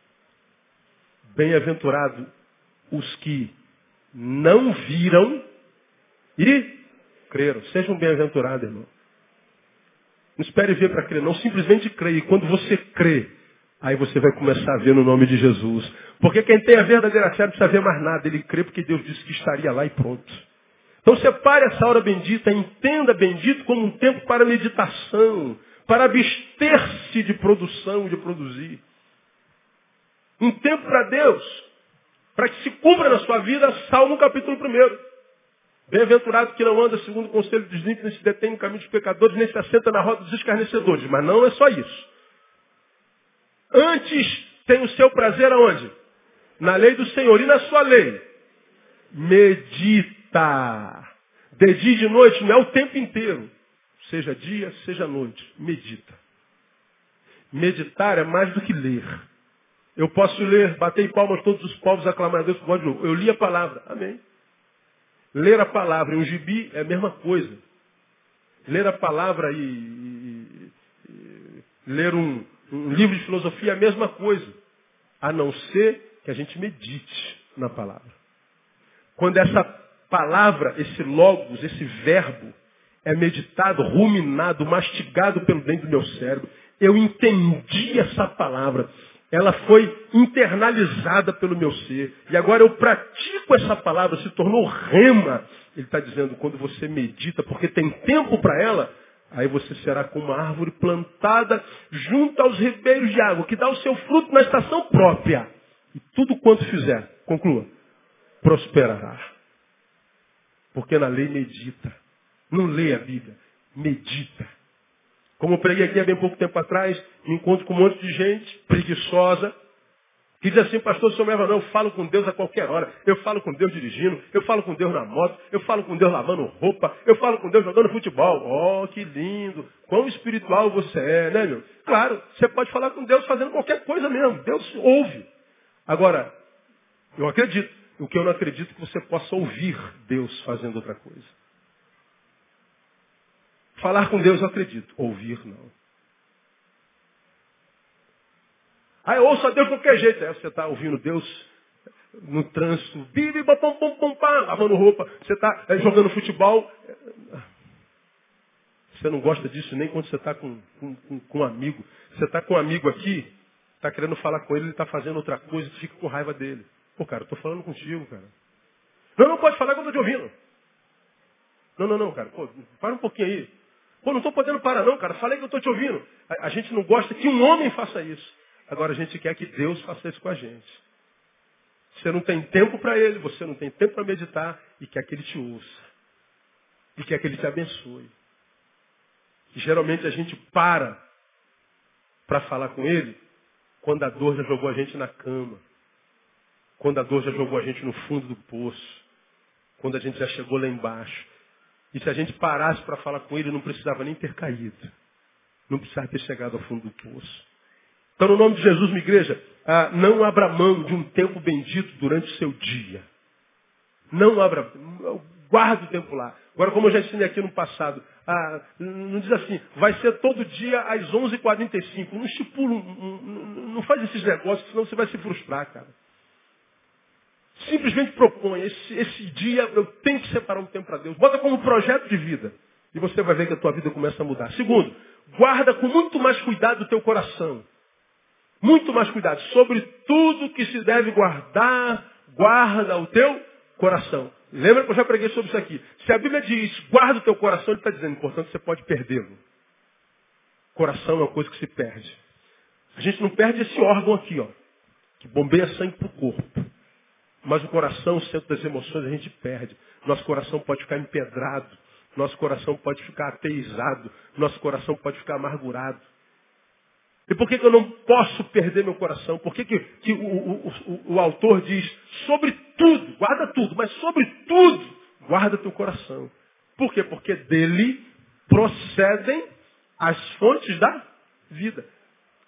Bem-aventurado os que não viram e creram. Seja um bem-aventurado, irmão. Não espere ver para crer, não. Simplesmente creia. E quando você crê, aí você vai começar a ver no nome de Jesus. Porque quem tem a verdadeira fé não precisa ver mais nada. Ele crê porque Deus disse que estaria lá e pronto. Então separe essa hora bendita, entenda bendito como um tempo para meditação, para abster-se de produção, de produzir. Um tempo para Deus, para que se cumpra na sua vida Salmo capítulo 1. Bem-aventurado que não anda segundo o conselho dos ímpios, nem se detém no caminho dos pecadores, nem se assenta na roda dos escarnecedores. Mas não é só isso. Antes tem o seu prazer aonde? Na lei do Senhor. E na sua lei? Medita. De dia e de noite, não é o tempo inteiro. Seja dia, seja noite. Medita. Meditar é mais do que ler. Eu posso ler, bater em palmas todos os povos, aclamar a Deus por Eu li a palavra. Amém. Ler a palavra em um gibi é a mesma coisa. Ler a palavra e, e, e ler um, um livro de filosofia é a mesma coisa. A não ser que a gente medite na palavra. Quando essa palavra, esse logos, esse verbo, é meditado, ruminado, mastigado pelo dentro do meu cérebro, eu entendi essa palavra. Ela foi internalizada pelo meu ser. E agora eu pratico essa palavra, se tornou rema. Ele está dizendo, quando você medita, porque tem tempo para ela, aí você será como uma árvore plantada junto aos ribeiros de água, que dá o seu fruto na estação própria. E tudo quanto fizer, conclua, prosperará. Porque na lei medita. Não lê a Bíblia, medita. Como eu preguei aqui há bem pouco tempo atrás, me encontro com um monte de gente preguiçosa, que diz assim, pastor, senhor leva não, eu falo com Deus a qualquer hora. Eu falo com Deus dirigindo, eu falo com Deus na moto, eu falo com Deus lavando roupa, eu falo com Deus jogando futebol. Oh, que lindo! Quão espiritual você é, né, meu? Claro, você pode falar com Deus fazendo qualquer coisa mesmo. Deus ouve. Agora, eu acredito. O que eu não acredito é que você possa ouvir Deus fazendo outra coisa. Falar com Deus eu acredito. Ouvir não. Ah, eu ouço a Deus de qualquer jeito. Você está ouvindo Deus no trânsito, bibi, pom, pom, pom, pá, lavando roupa. Você está é, jogando futebol. Você não gosta disso nem quando você está com, com, com, com, um amigo. Você está com um amigo aqui, está querendo falar com ele, ele está fazendo outra coisa, tu fica com raiva dele. Pô, cara, eu estou falando contigo, cara. Não, não pode falar que eu estou te ouvindo. Não, não, não, cara. Pô, para um pouquinho aí. Pô, não estou podendo parar não, cara. Falei que eu estou te ouvindo. A, a, gente não gosta que um homem faça isso. Agora a gente quer que Deus faça isso com a gente. Você não tem tempo para ele, você não tem tempo para meditar e quer que ele te ouça. E quer que ele te abençoe. E geralmente a gente para para falar com ele quando a dor já jogou a gente na cama. Quando a dor já jogou a gente no fundo do poço. Quando a gente já chegou lá embaixo. E se a gente parasse para falar com ele, não precisava nem ter caído. Não precisava ter chegado ao fundo do poço. Então, no nome de Jesus, minha igreja, ah, não abra mão de um tempo bendito durante o seu dia. Não abra, guarda o tempo lá. Agora, como eu já ensinei aqui no passado, ah, não diz assim, vai ser todo dia às 11h45. Não estipula, não, não faz esses negócios, senão você vai se frustrar, cara. Simplesmente propõe, esse, esse dia eu tenho que separar um tempo para Deus. Bota como projeto de vida. E você vai ver que a tua vida começa a mudar. Segundo, guarda com muito mais cuidado o teu coração. Muito mais cuidado. Sobre tudo que se deve guardar, guarda o teu coração. Lembra que eu já preguei sobre isso aqui. Se a Bíblia diz, guarda o teu coração, ele está dizendo, portanto, você pode perdê-lo. Coração é uma coisa que se perde. A gente não perde esse órgão aqui, ó, que bombeia sangue para o corpo. Mas o coração, o centro das emoções, a gente perde. Nosso coração pode ficar empedrado. Nosso coração pode ficar ateizado. Nosso coração pode ficar amargurado. E por que, que eu não posso perder meu coração? Por que, que, que o, o, o, o autor diz, sobre tudo, guarda tudo, mas sobre tudo, guarda teu coração. Por quê? Porque dele procedem as fontes da vida.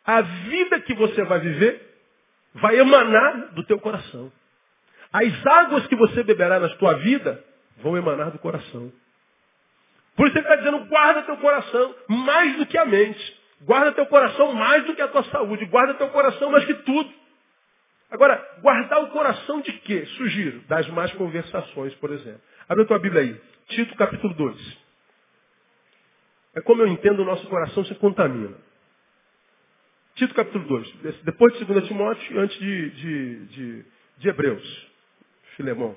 A vida que você vai viver vai emanar do teu coração. As águas que você beberá na tua vida vão emanar do coração. Por isso ele está dizendo, guarda teu coração mais do que a mente. Guarda teu coração mais do que a tua saúde. Guarda teu coração mais que tudo. Agora, guardar o coração de quê? Sugiro, das más conversações, por exemplo. Abre a tua Bíblia aí. Tito capítulo 2. É como eu entendo o nosso coração se contamina. Tito capítulo 2. Depois de 2 Timóteo e antes de, de, de, de Hebreus. Filemão.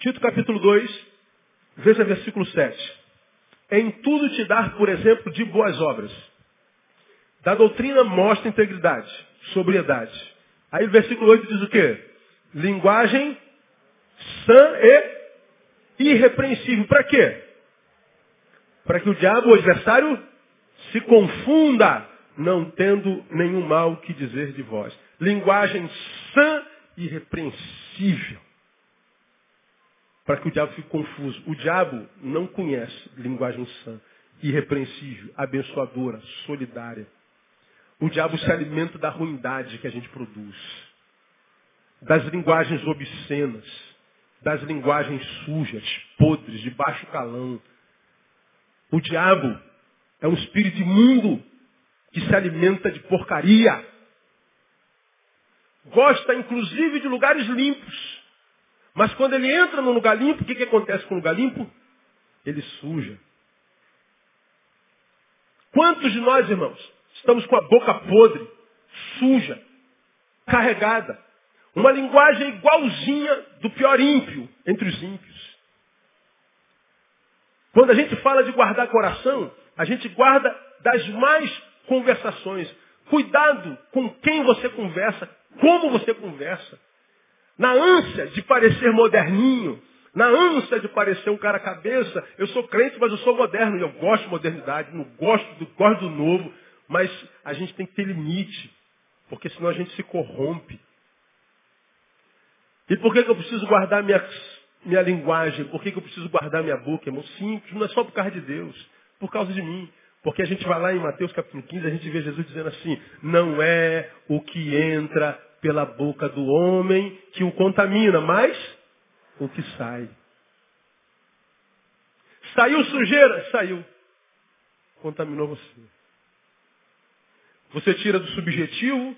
Tito capítulo 2, veja versículo 7. Em tudo te dar, por exemplo, de boas obras. Da doutrina mostra integridade, sobriedade. Aí o versículo 8 diz o quê? Linguagem sã e irrepreensível. Para quê? Para que o diabo, o adversário, se confunda, não tendo nenhum mal que dizer de vós. Linguagem sã e irrepreensível. Para que o diabo fique confuso. O diabo não conhece linguagem sã, irrepreensível, abençoadora, solidária. O diabo se alimenta da ruindade que a gente produz das linguagens obscenas, das linguagens sujas, podres, de baixo calão. O diabo é um espírito imundo que se alimenta de porcaria. Gosta, inclusive, de lugares limpos. Mas quando ele entra num lugar limpo, o que, que acontece com o lugar limpo? Ele suja. Quantos de nós, irmãos, estamos com a boca podre, suja, carregada? Uma linguagem igualzinha do pior ímpio entre os ímpios. Quando a gente fala de guardar coração, a gente guarda das mais conversações. Cuidado com quem você conversa, como você conversa. Na ânsia de parecer moderninho, na ânsia de parecer um cara cabeça, eu sou crente, mas eu sou moderno, eu gosto de modernidade, não gosto do, gosto do novo, mas a gente tem que ter limite, porque senão a gente se corrompe. E por que, que eu preciso guardar minha, minha linguagem? Por que, que eu preciso guardar minha boca, irmão? Simples, não é só por causa de Deus, por causa de mim. Porque a gente vai lá em Mateus capítulo 15, a gente vê Jesus dizendo assim, não é o que entra pela boca do homem que o contamina, mas o que sai. Saiu sujeira? Saiu. Contaminou você. Você tira do subjetivo,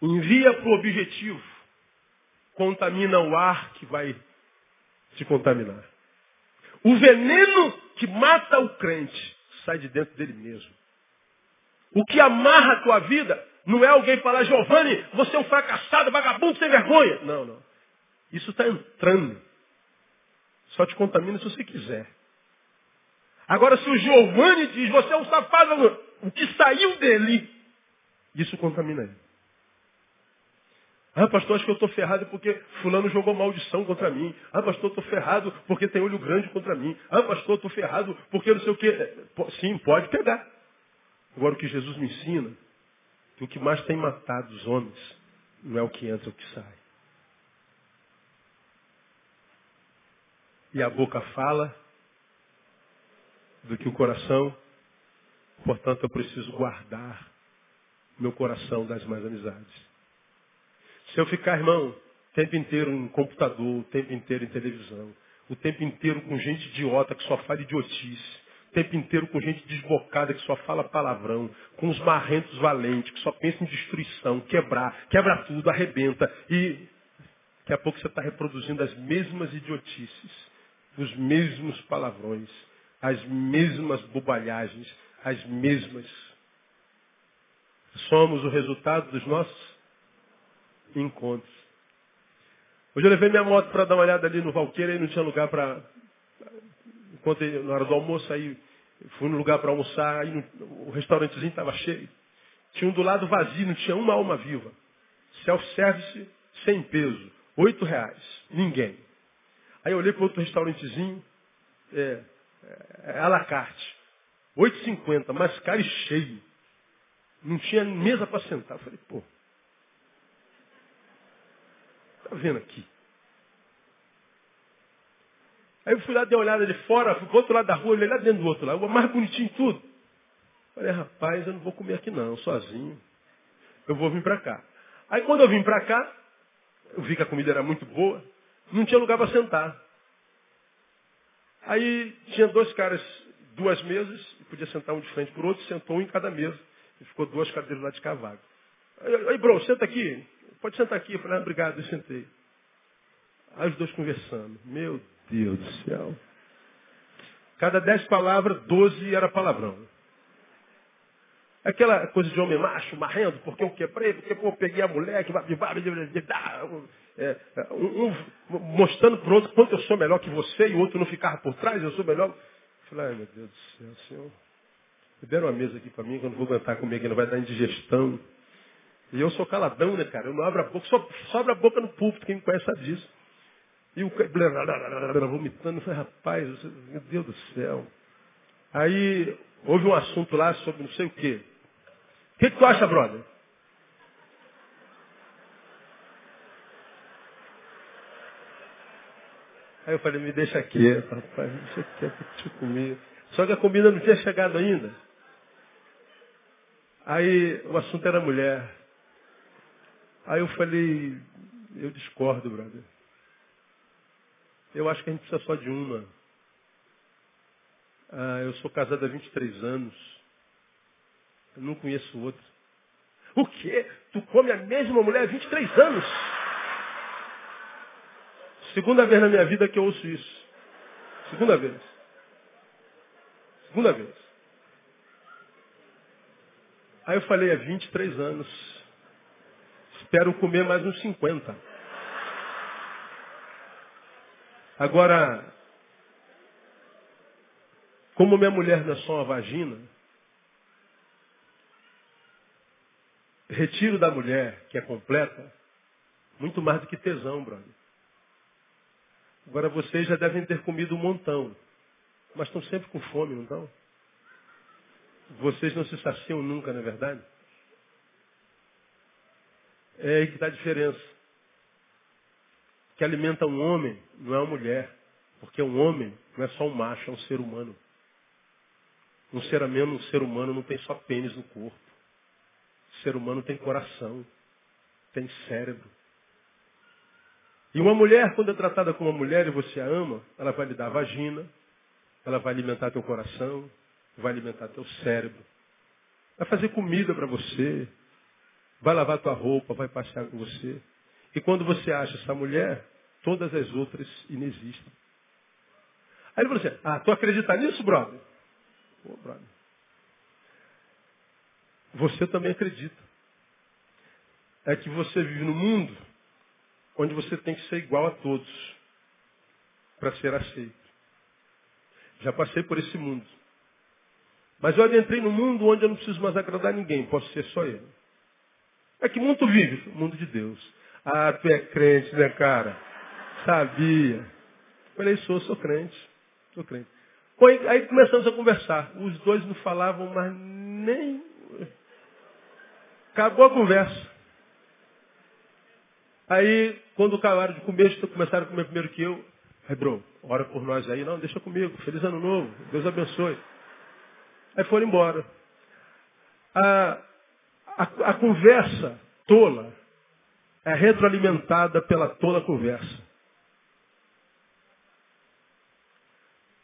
envia para o objetivo contamina o ar que vai te contaminar. O veneno que mata o crente sai de dentro dele mesmo. O que amarra a tua vida não é alguém falar, Giovanni, você é um fracassado, vagabundo, sem vergonha. Não, não. Isso está entrando. Só te contamina se você quiser. Agora, se o Giovanni diz, você é um safado, o que saiu dele, isso contamina ele. Ah, pastor, acho que eu estou ferrado porque fulano jogou maldição contra mim. Ah, pastor, estou ferrado porque tem olho grande contra mim. Ah, pastor, estou ferrado porque não sei o quê. É, sim, pode pegar. Agora, o que Jesus me ensina, que o que mais tem matado os homens não é o que entra, é o que sai. E a boca fala do que o coração, portanto, eu preciso guardar meu coração das mais amizades. Se eu ficar, irmão, o tempo inteiro em computador, o tempo inteiro em televisão, o tempo inteiro com gente idiota que só fala idiotice, o tempo inteiro com gente desbocada que só fala palavrão, com os marrentos valentes que só pensam em destruição, quebrar, quebra tudo, arrebenta. E daqui a pouco você está reproduzindo as mesmas idiotices, os mesmos palavrões, as mesmas bobalhagens, as mesmas. Somos o resultado dos nossos encontros. Hoje eu levei minha moto para dar uma olhada ali no Valqueira e não tinha lugar para. Enquanto na hora do almoço, aí fui no lugar para almoçar, aí o restaurantezinho estava cheio. Tinha um do lado vazio, não tinha uma alma viva. Self-service, sem peso. Oito reais. Ninguém. Aí eu olhei para outro restaurantezinho, é, é, é, à la carte. 8,50, mais caro e cheio. Não tinha mesa para sentar. Eu falei, pô, Está vendo aqui? Aí eu fui lá, dei uma olhada de fora, fui para o outro lado da rua, olhei lá dentro do outro lado, o mais bonitinho tudo. Falei, rapaz, eu não vou comer aqui não, sozinho. Eu vou vir para cá. Aí quando eu vim para cá, eu vi que a comida era muito boa, não tinha lugar para sentar. Aí tinha dois caras duas mesas, podia sentar um de frente o outro, sentou um em cada mesa. E ficou duas cadeiras lá de cavalo. Aí, aí bro, senta aqui. Pode sentar aqui. Eu falei, ah, obrigado, eu sentei. Aí os dois conversando. Meu Deus do céu. Cada dez palavras, doze era palavrão. Aquela coisa de homem macho, marrendo, porque eu quebrei, porque eu peguei a mulher, que vai um, um, mostrando para o outro quanto eu sou melhor que você e o outro não ficar por trás, eu sou melhor. Eu falei, ai meu Deus do céu, Senhor, libera uma mesa aqui para mim, que eu não vou aguentar que não vai dar indigestão. E eu sou caladão, né, cara? Eu não abro a boca, só, só abro a boca no púlpito, quem me conhece sabe disso. E o vomitando, eu falei, rapaz, meu Deus do céu. Aí houve um assunto lá sobre não sei o quê. O que, que tu acha, brother? Aí eu falei, me deixa quieto, rapaz, me deixa quieto, deixa eu comer. Só que a comida não tinha chegado ainda. Aí o assunto era mulher. Aí eu falei, eu discordo, brother. Eu acho que a gente precisa só de uma. Ah, eu sou casado há 23 anos. Eu não conheço outra. O quê? Tu come a mesma mulher há 23 anos? Segunda vez na minha vida que eu ouço isso. Segunda vez. Segunda vez. Aí eu falei, há 23 anos. Espero comer mais uns 50. Agora, como minha mulher não é só uma vagina, retiro da mulher, que é completa, muito mais do que tesão, brother. Agora vocês já devem ter comido um montão, mas estão sempre com fome, não estão? Vocês não se saciam nunca, não é verdade? É que está a diferença. Que alimenta um homem não é uma mulher. Porque um homem não é só um macho, é um ser humano. Um ser humano, um ser humano não tem só pênis no corpo. O ser humano tem coração, tem cérebro. E uma mulher, quando é tratada como uma mulher e você a ama, ela vai lhe dar a vagina, ela vai alimentar teu coração, vai alimentar teu cérebro, vai fazer comida para você, vai lavar tua roupa, vai passear com você. E quando você acha essa mulher, todas as outras inexistem. Aí ele falou assim, ah, tu acredita nisso, brother? Pô, brother. Você também acredita. É que você vive no mundo onde você tem que ser igual a todos para ser aceito. Já passei por esse mundo. Mas eu adentrei no mundo onde eu não preciso mais agradar ninguém, posso ser só eu. É que mundo vive? O mundo de Deus. Ah, tu é crente, né, cara? Sabia. Falei, sou, sou crente. Sou crente. Aí começamos a conversar. Os dois não falavam mais nem. Acabou a conversa. Aí, quando acabaram de comer, começaram a comer primeiro que eu. Aí, bro, ora por nós aí. Não, deixa comigo. Feliz ano novo. Deus abençoe. Aí foram embora. A, a, a conversa tola é retroalimentada pela tola conversa.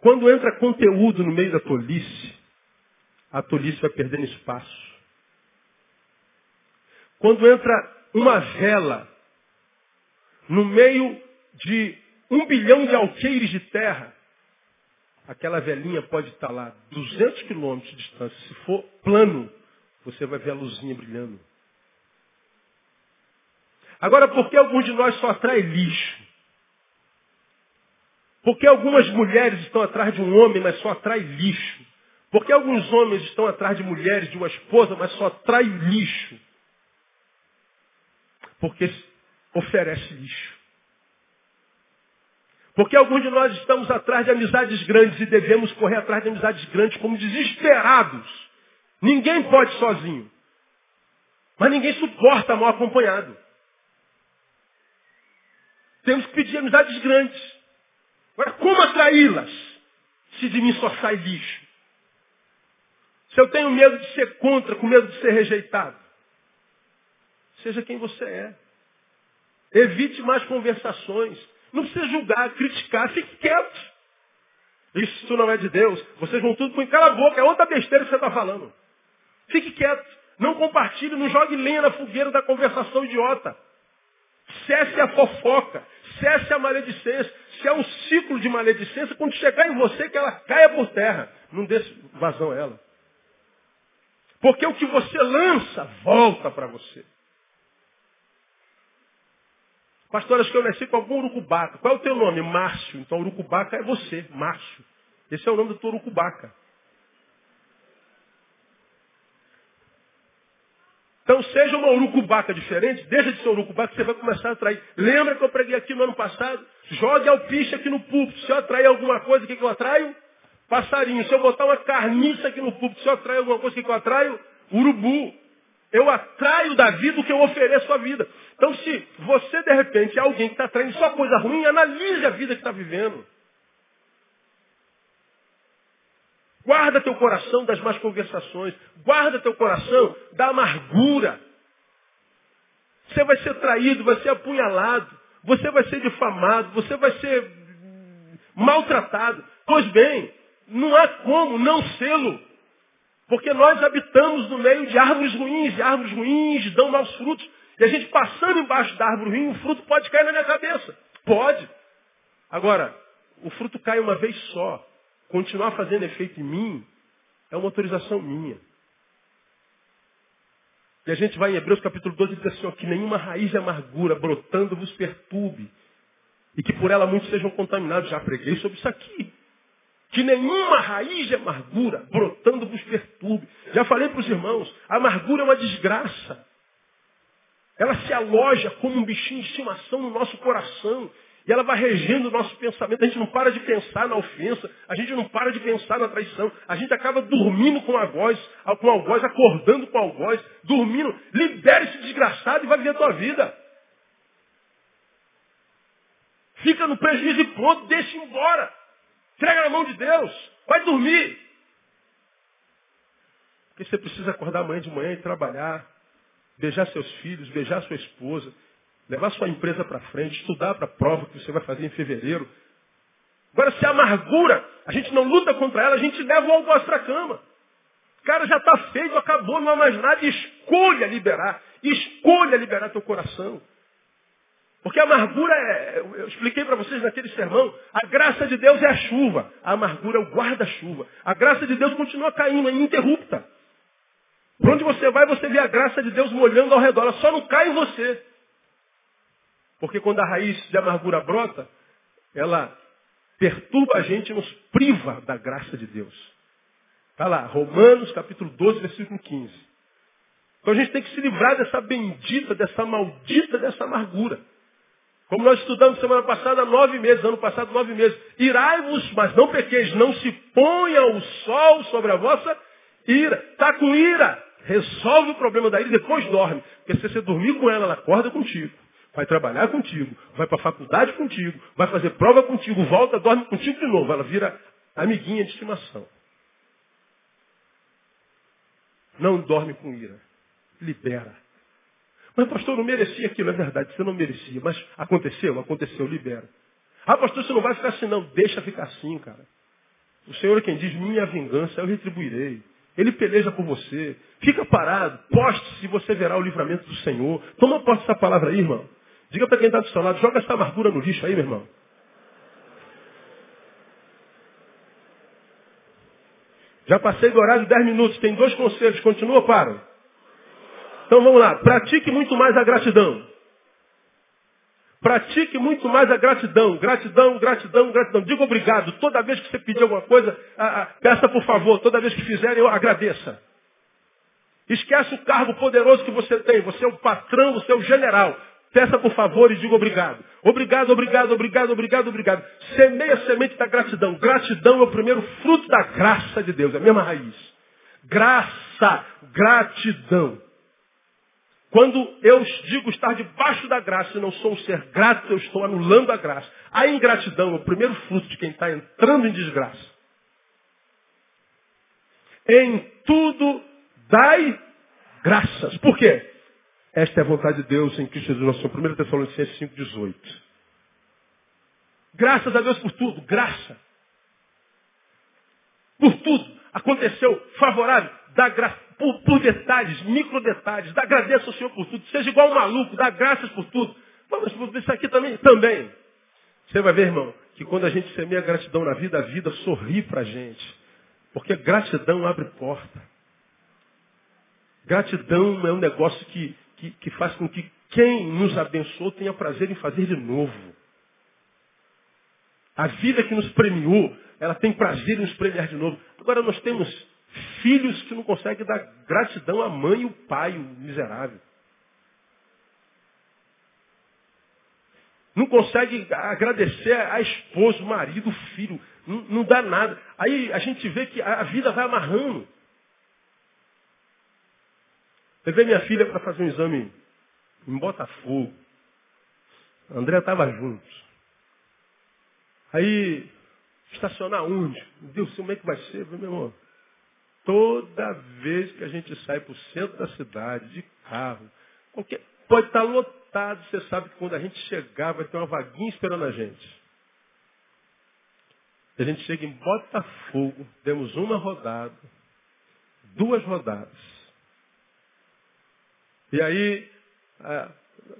Quando entra conteúdo no meio da tolice, a tolice vai perdendo espaço. Quando entra uma vela no meio de um bilhão de alqueires de terra, aquela velinha pode estar lá 200 quilômetros de distância. Se for plano, você vai ver a luzinha brilhando. Agora, por que alguns de nós só atrai lixo? Por que algumas mulheres estão atrás de um homem, mas só atrai lixo? Por que alguns homens estão atrás de mulheres, de uma esposa, mas só atrai lixo? Porque oferece lixo. Porque alguns de nós estamos atrás de amizades grandes e devemos correr atrás de amizades grandes como desesperados. Ninguém pode sozinho. Mas ninguém suporta mal acompanhado. Temos que pedir amizades grandes. Agora, como atraí-las se de mim só sai lixo? Se eu tenho medo de ser contra, com medo de ser rejeitado, seja quem você é. Evite mais conversações. Não precisa julgar, criticar, fique quieto. Isso não é de Deus. Vocês vão tudo com cala a boca, é outra besteira que você está falando. Fique quieto. Não compartilhe, não jogue lenha na fogueira da conversação idiota. Cesse a fofoca, cesse a maledicência. Se é um ciclo de maledicência, quando chegar em você, que ela caia por terra. Não dê vazão a ela. Porque o que você lança, volta para você. Pastor, acho que eu nasci com algum urucubaca. Qual é o teu nome? Márcio. Então urucubaca é você, Márcio. Esse é o nome do teu urucubaca. Então seja uma urucubaca diferente, deixa de ser urucubaca, você vai começar a atrair. Lembra que eu preguei aqui no ano passado? Jogue alpiche aqui no púlpito. Se eu atrair alguma coisa, o que, que eu atraio? Passarinho. Se eu botar uma carniça aqui no púlpito, se eu atrair alguma coisa, o que, que eu atraio? Urubu. Eu atraio da vida o que eu ofereço à vida. Então se você, de repente, é alguém que está atraindo só coisa ruim, analise a vida que está vivendo. Guarda teu coração das más conversações. Guarda teu coração da amargura. Você vai ser traído, vai ser apunhalado. Você vai ser difamado. Você vai ser maltratado. Pois bem, não há como não sê-lo. Porque nós habitamos no meio de árvores ruins. E árvores ruins dão maus frutos. E a gente passando embaixo da árvore ruim, o fruto pode cair na minha cabeça. Pode. Agora, o fruto cai uma vez só continuar fazendo efeito em mim é uma autorização minha. E a gente vai em Hebreus capítulo 12 e diz assim, ó, que nenhuma raiz de amargura brotando vos perturbe, e que por ela muitos sejam contaminados. Já preguei sobre isso aqui. Que nenhuma raiz de amargura brotando vos perturbe. Já falei para os irmãos, a amargura é uma desgraça. Ela se aloja como um bichinho de estimação no nosso coração. E ela vai regendo o nosso pensamento. A gente não para de pensar na ofensa. A gente não para de pensar na traição. A gente acaba dormindo com a voz, com algoz, acordando com algoz, dormindo. Libere esse desgraçado e vai viver a tua vida. Fica no prejuízo e pronto, deixa embora. Entrega na mão de Deus. Vai dormir. Porque você precisa acordar amanhã de manhã e trabalhar. Beijar seus filhos, beijar sua esposa, levar sua empresa para frente, estudar para a prova que você vai fazer em fevereiro. Agora, se a amargura, a gente não luta contra ela, a gente leva o algoz para a cama. O cara já está feito, acabou, não há mais nada. Escolha liberar. Escolha liberar teu coração. Porque a amargura é, eu expliquei para vocês naquele sermão, a graça de Deus é a chuva, a amargura é o guarda-chuva. A graça de Deus continua caindo, é ininterrupta. Por onde você vai, você vê a graça de Deus molhando ao redor, ela só não cai em você. Porque quando a raiz de amargura brota, ela perturba a gente e nos priva da graça de Deus. Está lá, Romanos capítulo 12, versículo 15. Então a gente tem que se livrar dessa bendita, dessa maldita, dessa amargura. Como nós estudamos semana passada, nove meses, ano passado, nove meses. Irai-vos, mas não pequeis, não se ponha o sol sobre a vossa ira. Está com ira. Resolve o problema da ira e depois dorme. Porque se você dormir com ela, ela acorda contigo vai trabalhar contigo, vai para a faculdade contigo, vai fazer prova contigo, volta, dorme contigo de novo. Ela vira amiguinha de estimação. Não dorme com ira. Libera. Mas, pastor, não merecia aquilo. É verdade, você não merecia. Mas aconteceu? Aconteceu, libera. Ah, pastor, você não vai ficar assim, não. Deixa ficar assim, cara. O Senhor é quem diz, minha vingança eu retribuirei. Ele peleja por você. Fica parado, poste-se você verá o livramento do Senhor. Toma posse dessa palavra aí, irmão. Diga para quem está do seu lado, joga essa amargura no lixo aí, meu irmão. Já passei do horário de 10 minutos, tem dois conselhos, continua ou para? Então vamos lá, pratique muito mais a gratidão. Pratique muito mais a gratidão. Gratidão, gratidão, gratidão. Diga obrigado. Toda vez que você pedir alguma coisa, peça por favor. Toda vez que fizerem, eu agradeça. Esquece o cargo poderoso que você tem. Você é o patrão, você é o general. Peça por favor e diga obrigado. Obrigado, obrigado, obrigado, obrigado, obrigado. Semeia a semente da gratidão. Gratidão é o primeiro fruto da graça de Deus, é a mesma raiz. Graça, gratidão. Quando eu digo estar debaixo da graça e não sou um ser grato, eu estou anulando a graça. A ingratidão é o primeiro fruto de quem está entrando em desgraça. Em tudo dai graças. Por quê? Esta é a vontade de Deus em Cristo Jesus, nosso 1 Tessalonicenses 5,18. Graças a Deus por tudo, graça. por tudo. Aconteceu favorável, dá graça por, por, detalhes, micro detalhes. Dá agradeço ao Senhor por tudo. Seja igual um maluco, dá graças por tudo. Vamos isso aqui também? Também. Você vai ver, irmão, que quando a gente semeia gratidão na vida, a vida sorri para a gente. Porque gratidão abre porta. Gratidão é um negócio que, que, que faz com que quem nos abençoou tenha prazer em fazer de novo. A vida que nos premiou, ela tem prazer em nos premiar de novo. Agora nós temos filhos que não conseguem dar gratidão à mãe e o pai, o miserável. Não consegue agradecer a esposa, o marido, o filho. Não, não dá nada. Aí a gente vê que a vida vai amarrando. Levei minha filha para fazer um exame em Botafogo. A André estava junto. Aí, estacionar onde? Deus, como é que vai ser? Meu irmão, toda vez que a gente sai para o centro da cidade, de carro, qualquer, pode estar lotado, você sabe que quando a gente chegar vai ter uma vaguinha esperando a gente. A gente chega em Botafogo, temos uma rodada, duas rodadas. E aí, ah,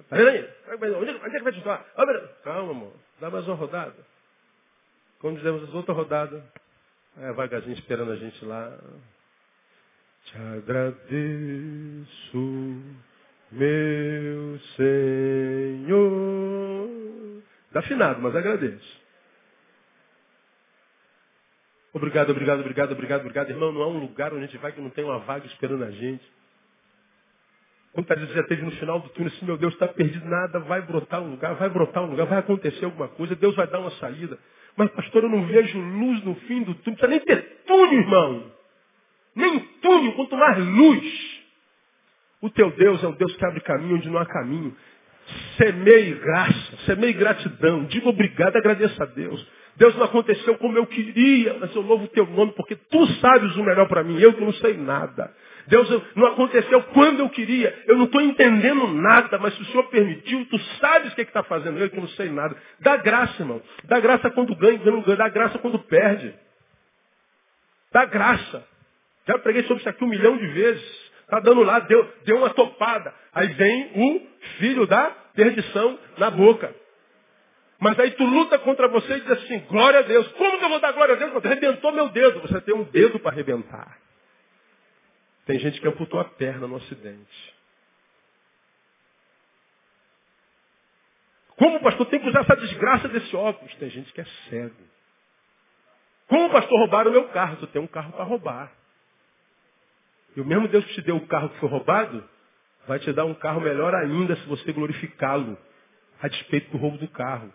tá aí? Onde, é que vai te falar? Calma, amor. Dá mais uma rodada. Quando demos outra rodada, é a vagazinha esperando a gente lá. Te agradeço, meu Senhor. Está afinado, mas agradeço. Obrigado, obrigado, obrigado, obrigado, obrigado. Irmão, não há um lugar onde a gente vai que não tem uma vaga esperando a gente. Quantas vezes já teve no final do túnel assim, meu Deus, está perdido, nada, vai brotar um lugar, vai brotar um lugar, vai acontecer alguma coisa, Deus vai dar uma saída. Mas, pastor, eu não vejo luz no fim do túnel. Não precisa nem ter túnel, irmão. Nem túnel, quanto mais luz. O teu Deus é um Deus que abre caminho onde não há caminho. Semeie graça, semeie gratidão. Diga obrigado, agradeça a Deus. Deus não aconteceu como eu queria, mas eu louvo o teu nome, porque tu sabes o melhor para mim, eu que não sei nada. Deus não aconteceu quando eu queria. Eu não estou entendendo nada, mas se o Senhor permitiu, tu sabes o que é está fazendo. Eu que não sei nada. Dá graça, irmão. Dá graça quando ganha, não ganha. Dá graça quando perde. Dá graça. Já preguei sobre isso aqui um milhão de vezes. Está dando lá, deu, deu uma topada. Aí vem o filho da perdição na boca. Mas aí tu luta contra você e diz assim, glória a Deus. Como que eu vou dar glória a Deus? Você arrebentou meu dedo. Você tem um dedo para arrebentar. Tem gente que amputou a perna no acidente. Como, pastor, tem que usar essa desgraça desse óculos? Tem gente que é cego. Como, pastor, roubaram o meu carro? Tu tem um carro para roubar. E o mesmo Deus que te deu o carro que foi roubado, vai te dar um carro melhor ainda se você glorificá-lo, a despeito do roubo do carro.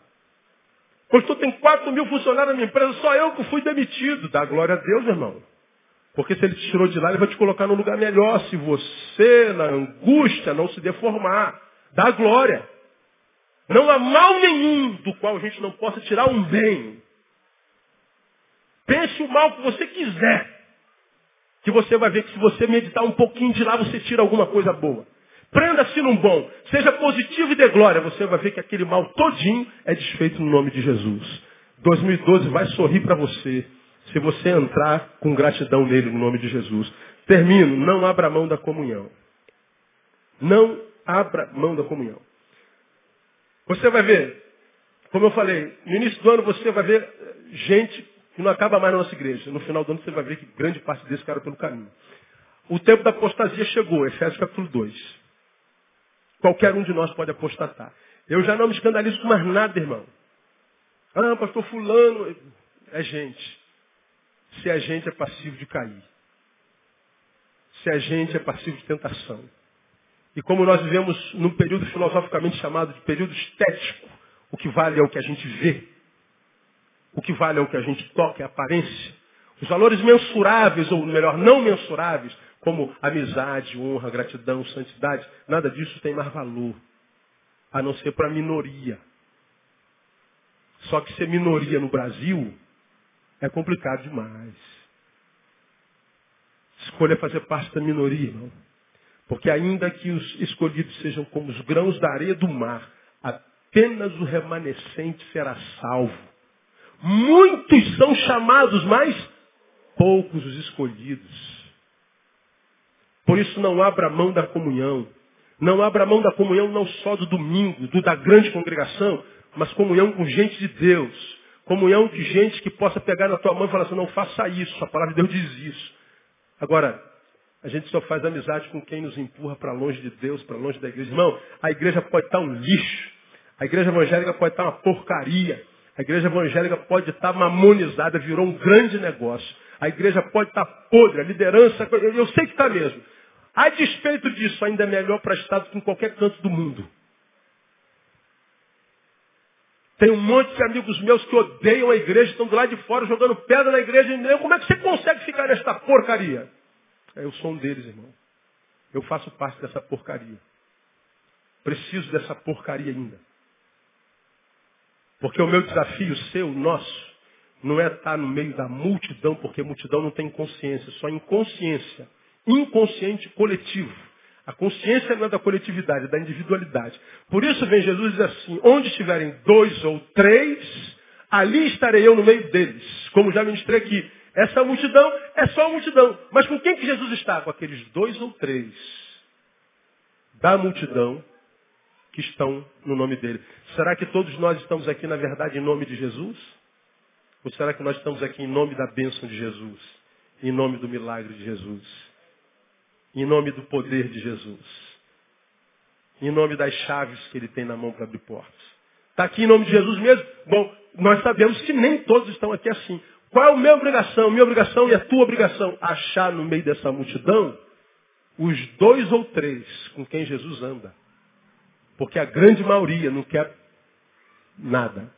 Pastor, tem 4 mil funcionários na minha empresa, só eu que fui demitido. Dá glória a Deus, irmão. Porque se ele te tirou de lá, ele vai te colocar num lugar melhor. Se você, na angústia, não se deformar. Dá glória. Não há mal nenhum do qual a gente não possa tirar um bem. Pense o mal que você quiser. Que você vai ver que se você meditar um pouquinho de lá, você tira alguma coisa boa. Prenda-se num bom. Seja positivo e dê glória. Você vai ver que aquele mal todinho é desfeito no nome de Jesus. 2012 vai sorrir para você se você entrar com gratidão nele, no nome de Jesus. Termino, não abra mão da comunhão. Não abra mão da comunhão. Você vai ver, como eu falei, no início do ano você vai ver gente que não acaba mais na nossa igreja. No final do ano você vai ver que grande parte desse cara pelo caminho. O tempo da apostasia chegou, Efésios capítulo 2. Qualquer um de nós pode apostatar. Eu já não me escandalizo com mais nada, irmão. Ah, pastor fulano, é gente se a gente é passivo de cair. Se a gente é passivo de tentação. E como nós vivemos num período filosoficamente chamado de período estético, o que vale é o que a gente vê. O que vale é o que a gente toca, é a aparência. Os valores mensuráveis, ou melhor, não mensuráveis, como amizade, honra, gratidão, santidade, nada disso tem mais valor. A não ser para a minoria. Só que ser minoria no Brasil é complicado demais. Escolha fazer parte da minoria, irmão. Porque ainda que os escolhidos sejam como os grãos da areia do mar, apenas o remanescente será salvo. Muitos são chamados, mas poucos os escolhidos. Por isso não abra mão da comunhão. Não abra mão da comunhão não só do domingo, do da grande congregação, mas comunhão com gente de Deus. Comunhão de gente que possa pegar na tua mão e falar assim, não faça isso, a palavra de Deus diz isso. Agora, a gente só faz amizade com quem nos empurra para longe de Deus, para longe da igreja. Irmão, a igreja pode estar um lixo. A igreja evangélica pode estar uma porcaria. A igreja evangélica pode estar mamonizada, virou um grande negócio. A igreja pode estar podre, a liderança, eu sei que está mesmo. A despeito disso, ainda é melhor para Estado que em qualquer canto do mundo. Tem um monte de amigos meus que odeiam a igreja, estão do lado de fora jogando pedra na igreja. E como é que você consegue ficar nesta porcaria? Eu sou um deles, irmão. Eu faço parte dessa porcaria. Preciso dessa porcaria ainda. Porque o meu desafio, seu, nosso, não é estar no meio da multidão, porque multidão não tem consciência, só inconsciência. Inconsciente coletivo. A consciência não é da coletividade, é da individualidade. Por isso vem Jesus e diz assim, onde estiverem dois ou três, ali estarei eu no meio deles. Como já ministrei aqui. Essa multidão é só a multidão. Mas com quem que Jesus está? Com aqueles dois ou três da multidão que estão no nome dele. Será que todos nós estamos aqui, na verdade, em nome de Jesus? Ou será que nós estamos aqui em nome da bênção de Jesus? Em nome do milagre de Jesus? Em nome do poder de Jesus? Em nome das chaves que ele tem na mão para abrir portas? Está aqui em nome de Jesus mesmo? Bom, nós sabemos que nem todos estão aqui assim. Qual é a minha obrigação? Minha obrigação e a tua obrigação? Achar no meio dessa multidão os dois ou três com quem Jesus anda. Porque a grande maioria não quer nada.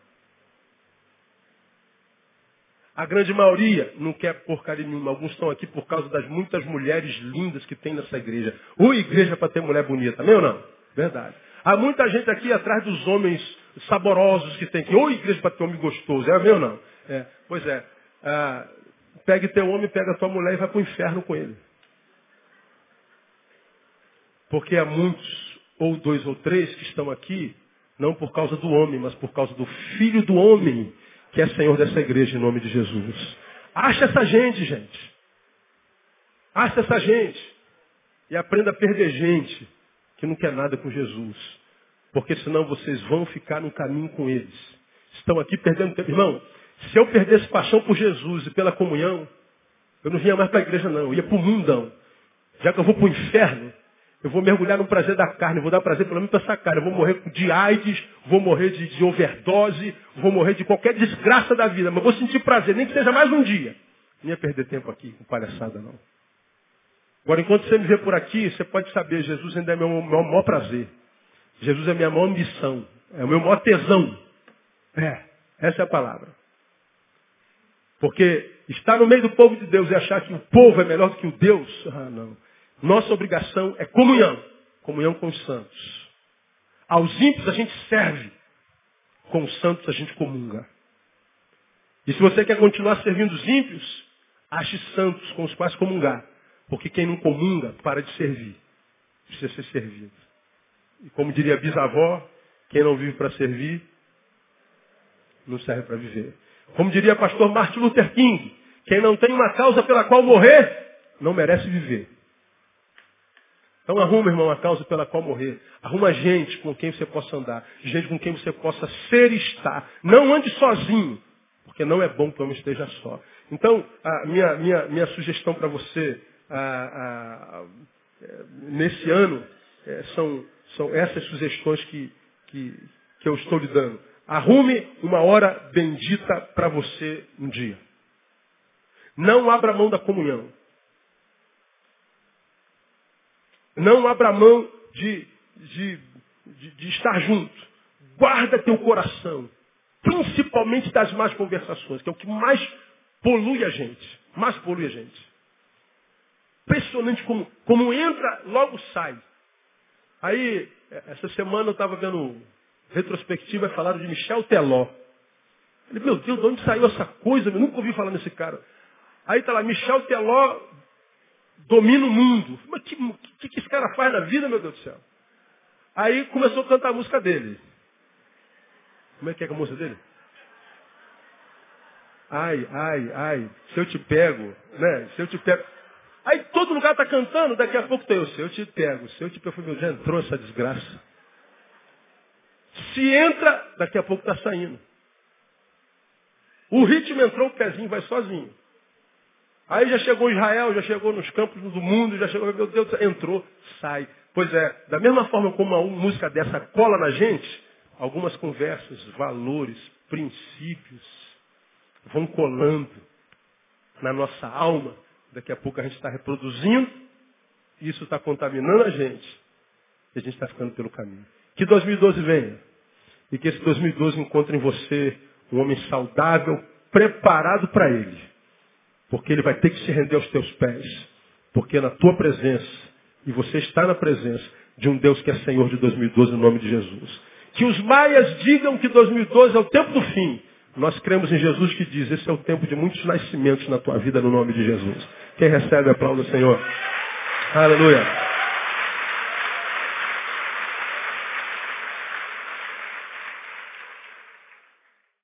A grande maioria não quer porcaria nenhuma. Alguns estão aqui por causa das muitas mulheres lindas que tem nessa igreja. Ou igreja para ter mulher bonita, não ou não? Verdade. Há muita gente aqui atrás dos homens saborosos que tem. Ou igreja para ter homem gostoso, é meu ou não? É. Pois é. Ah, pegue teu homem, pega tua mulher e vai para o inferno com ele. Porque há muitos, ou dois ou três, que estão aqui, não por causa do homem, mas por causa do filho do homem, que é Senhor dessa igreja, em nome de Jesus. Acha essa gente, gente. Acha essa gente. E aprenda a perder gente que não quer nada com Jesus. Porque senão vocês vão ficar no caminho com eles. Estão aqui perdendo tempo. Irmão, se eu perdesse paixão por Jesus e pela comunhão, eu não vinha mais para a igreja, não. Eu ia para o mundão. Já que eu vou para o inferno, eu vou mergulhar no prazer da carne, vou dar prazer pelo menos para essa carne. Eu vou morrer de AIDS, vou morrer de, de, overdose, vou morrer de qualquer desgraça da vida, mas vou sentir prazer, nem que seja mais um dia. Não ia perder tempo aqui com palhaçada, não. Agora, enquanto você me vê por aqui, você pode saber, Jesus ainda é meu, meu maior prazer. Jesus é minha maior missão. É o meu maior tesão. É, essa é a palavra. Porque estar no meio do povo de Deus e achar que o povo é melhor do que o Deus, ah, não. Nossa obrigação é comunhão. Comunhão com os santos. Aos ímpios a gente serve. Com os santos a gente comunga. E se você quer continuar servindo os ímpios, ache santos com os quais comungar. Porque quem não comunga, para de servir. Precisa ser servido. E como diria a bisavó, quem não vive para servir, não serve para viver. Como diria pastor Martin Luther King, quem não tem uma causa pela qual morrer, não merece viver. Então arruma, irmão, uma causa pela qual morrer. Arruma gente com quem você possa andar. Gente com quem você possa ser e estar. Não ande sozinho, porque não é bom que o homem esteja só. Então, a minha, minha, minha sugestão para você a, a, nesse ano é, são, são essas sugestões que, que, que eu estou lhe dando. Arrume uma hora bendita para você um dia. Não abra mão da comunhão. Não abra mão de, de, de, de estar junto. Guarda teu coração. Principalmente das más conversações, que é o que mais polui a gente. Mais polui a gente. Impressionante como, como entra, logo sai. Aí, essa semana eu estava vendo retrospectiva e falaram de Michel Teló. Ele, meu Deus, de onde saiu essa coisa? Eu nunca ouvi falar nesse cara. Aí está lá, Michel Teló domina o mundo. Mas que, que, que esse cara faz na vida, meu Deus do céu? Aí começou a cantar a música dele. Como é que é a música dele? Ai, ai, ai, se eu te pego, né? Se eu te pego. Aí todo lugar está cantando, daqui a pouco tem o se eu te pego, se eu te pego, meu, já entrou essa desgraça. Se entra, daqui a pouco está saindo. O ritmo entrou, o pezinho vai sozinho. Aí já chegou Israel, já chegou nos campos do mundo, já chegou, meu Deus, entrou, sai. Pois é, da mesma forma como uma música dessa cola na gente, algumas conversas, valores, princípios, vão colando na nossa alma. Daqui a pouco a gente está reproduzindo, e isso está contaminando a gente. E a gente está ficando pelo caminho. Que 2012 venha. E que esse 2012 encontre em você um homem saudável, preparado para ele. Porque ele vai ter que se render aos teus pés. Porque na tua presença, e você está na presença de um Deus que é Senhor de 2012 no nome de Jesus. Que os maias digam que 2012 é o tempo do fim. Nós cremos em Jesus que diz, esse é o tempo de muitos nascimentos na tua vida no nome de Jesus. Quem recebe, aplauda o Senhor. Aleluia.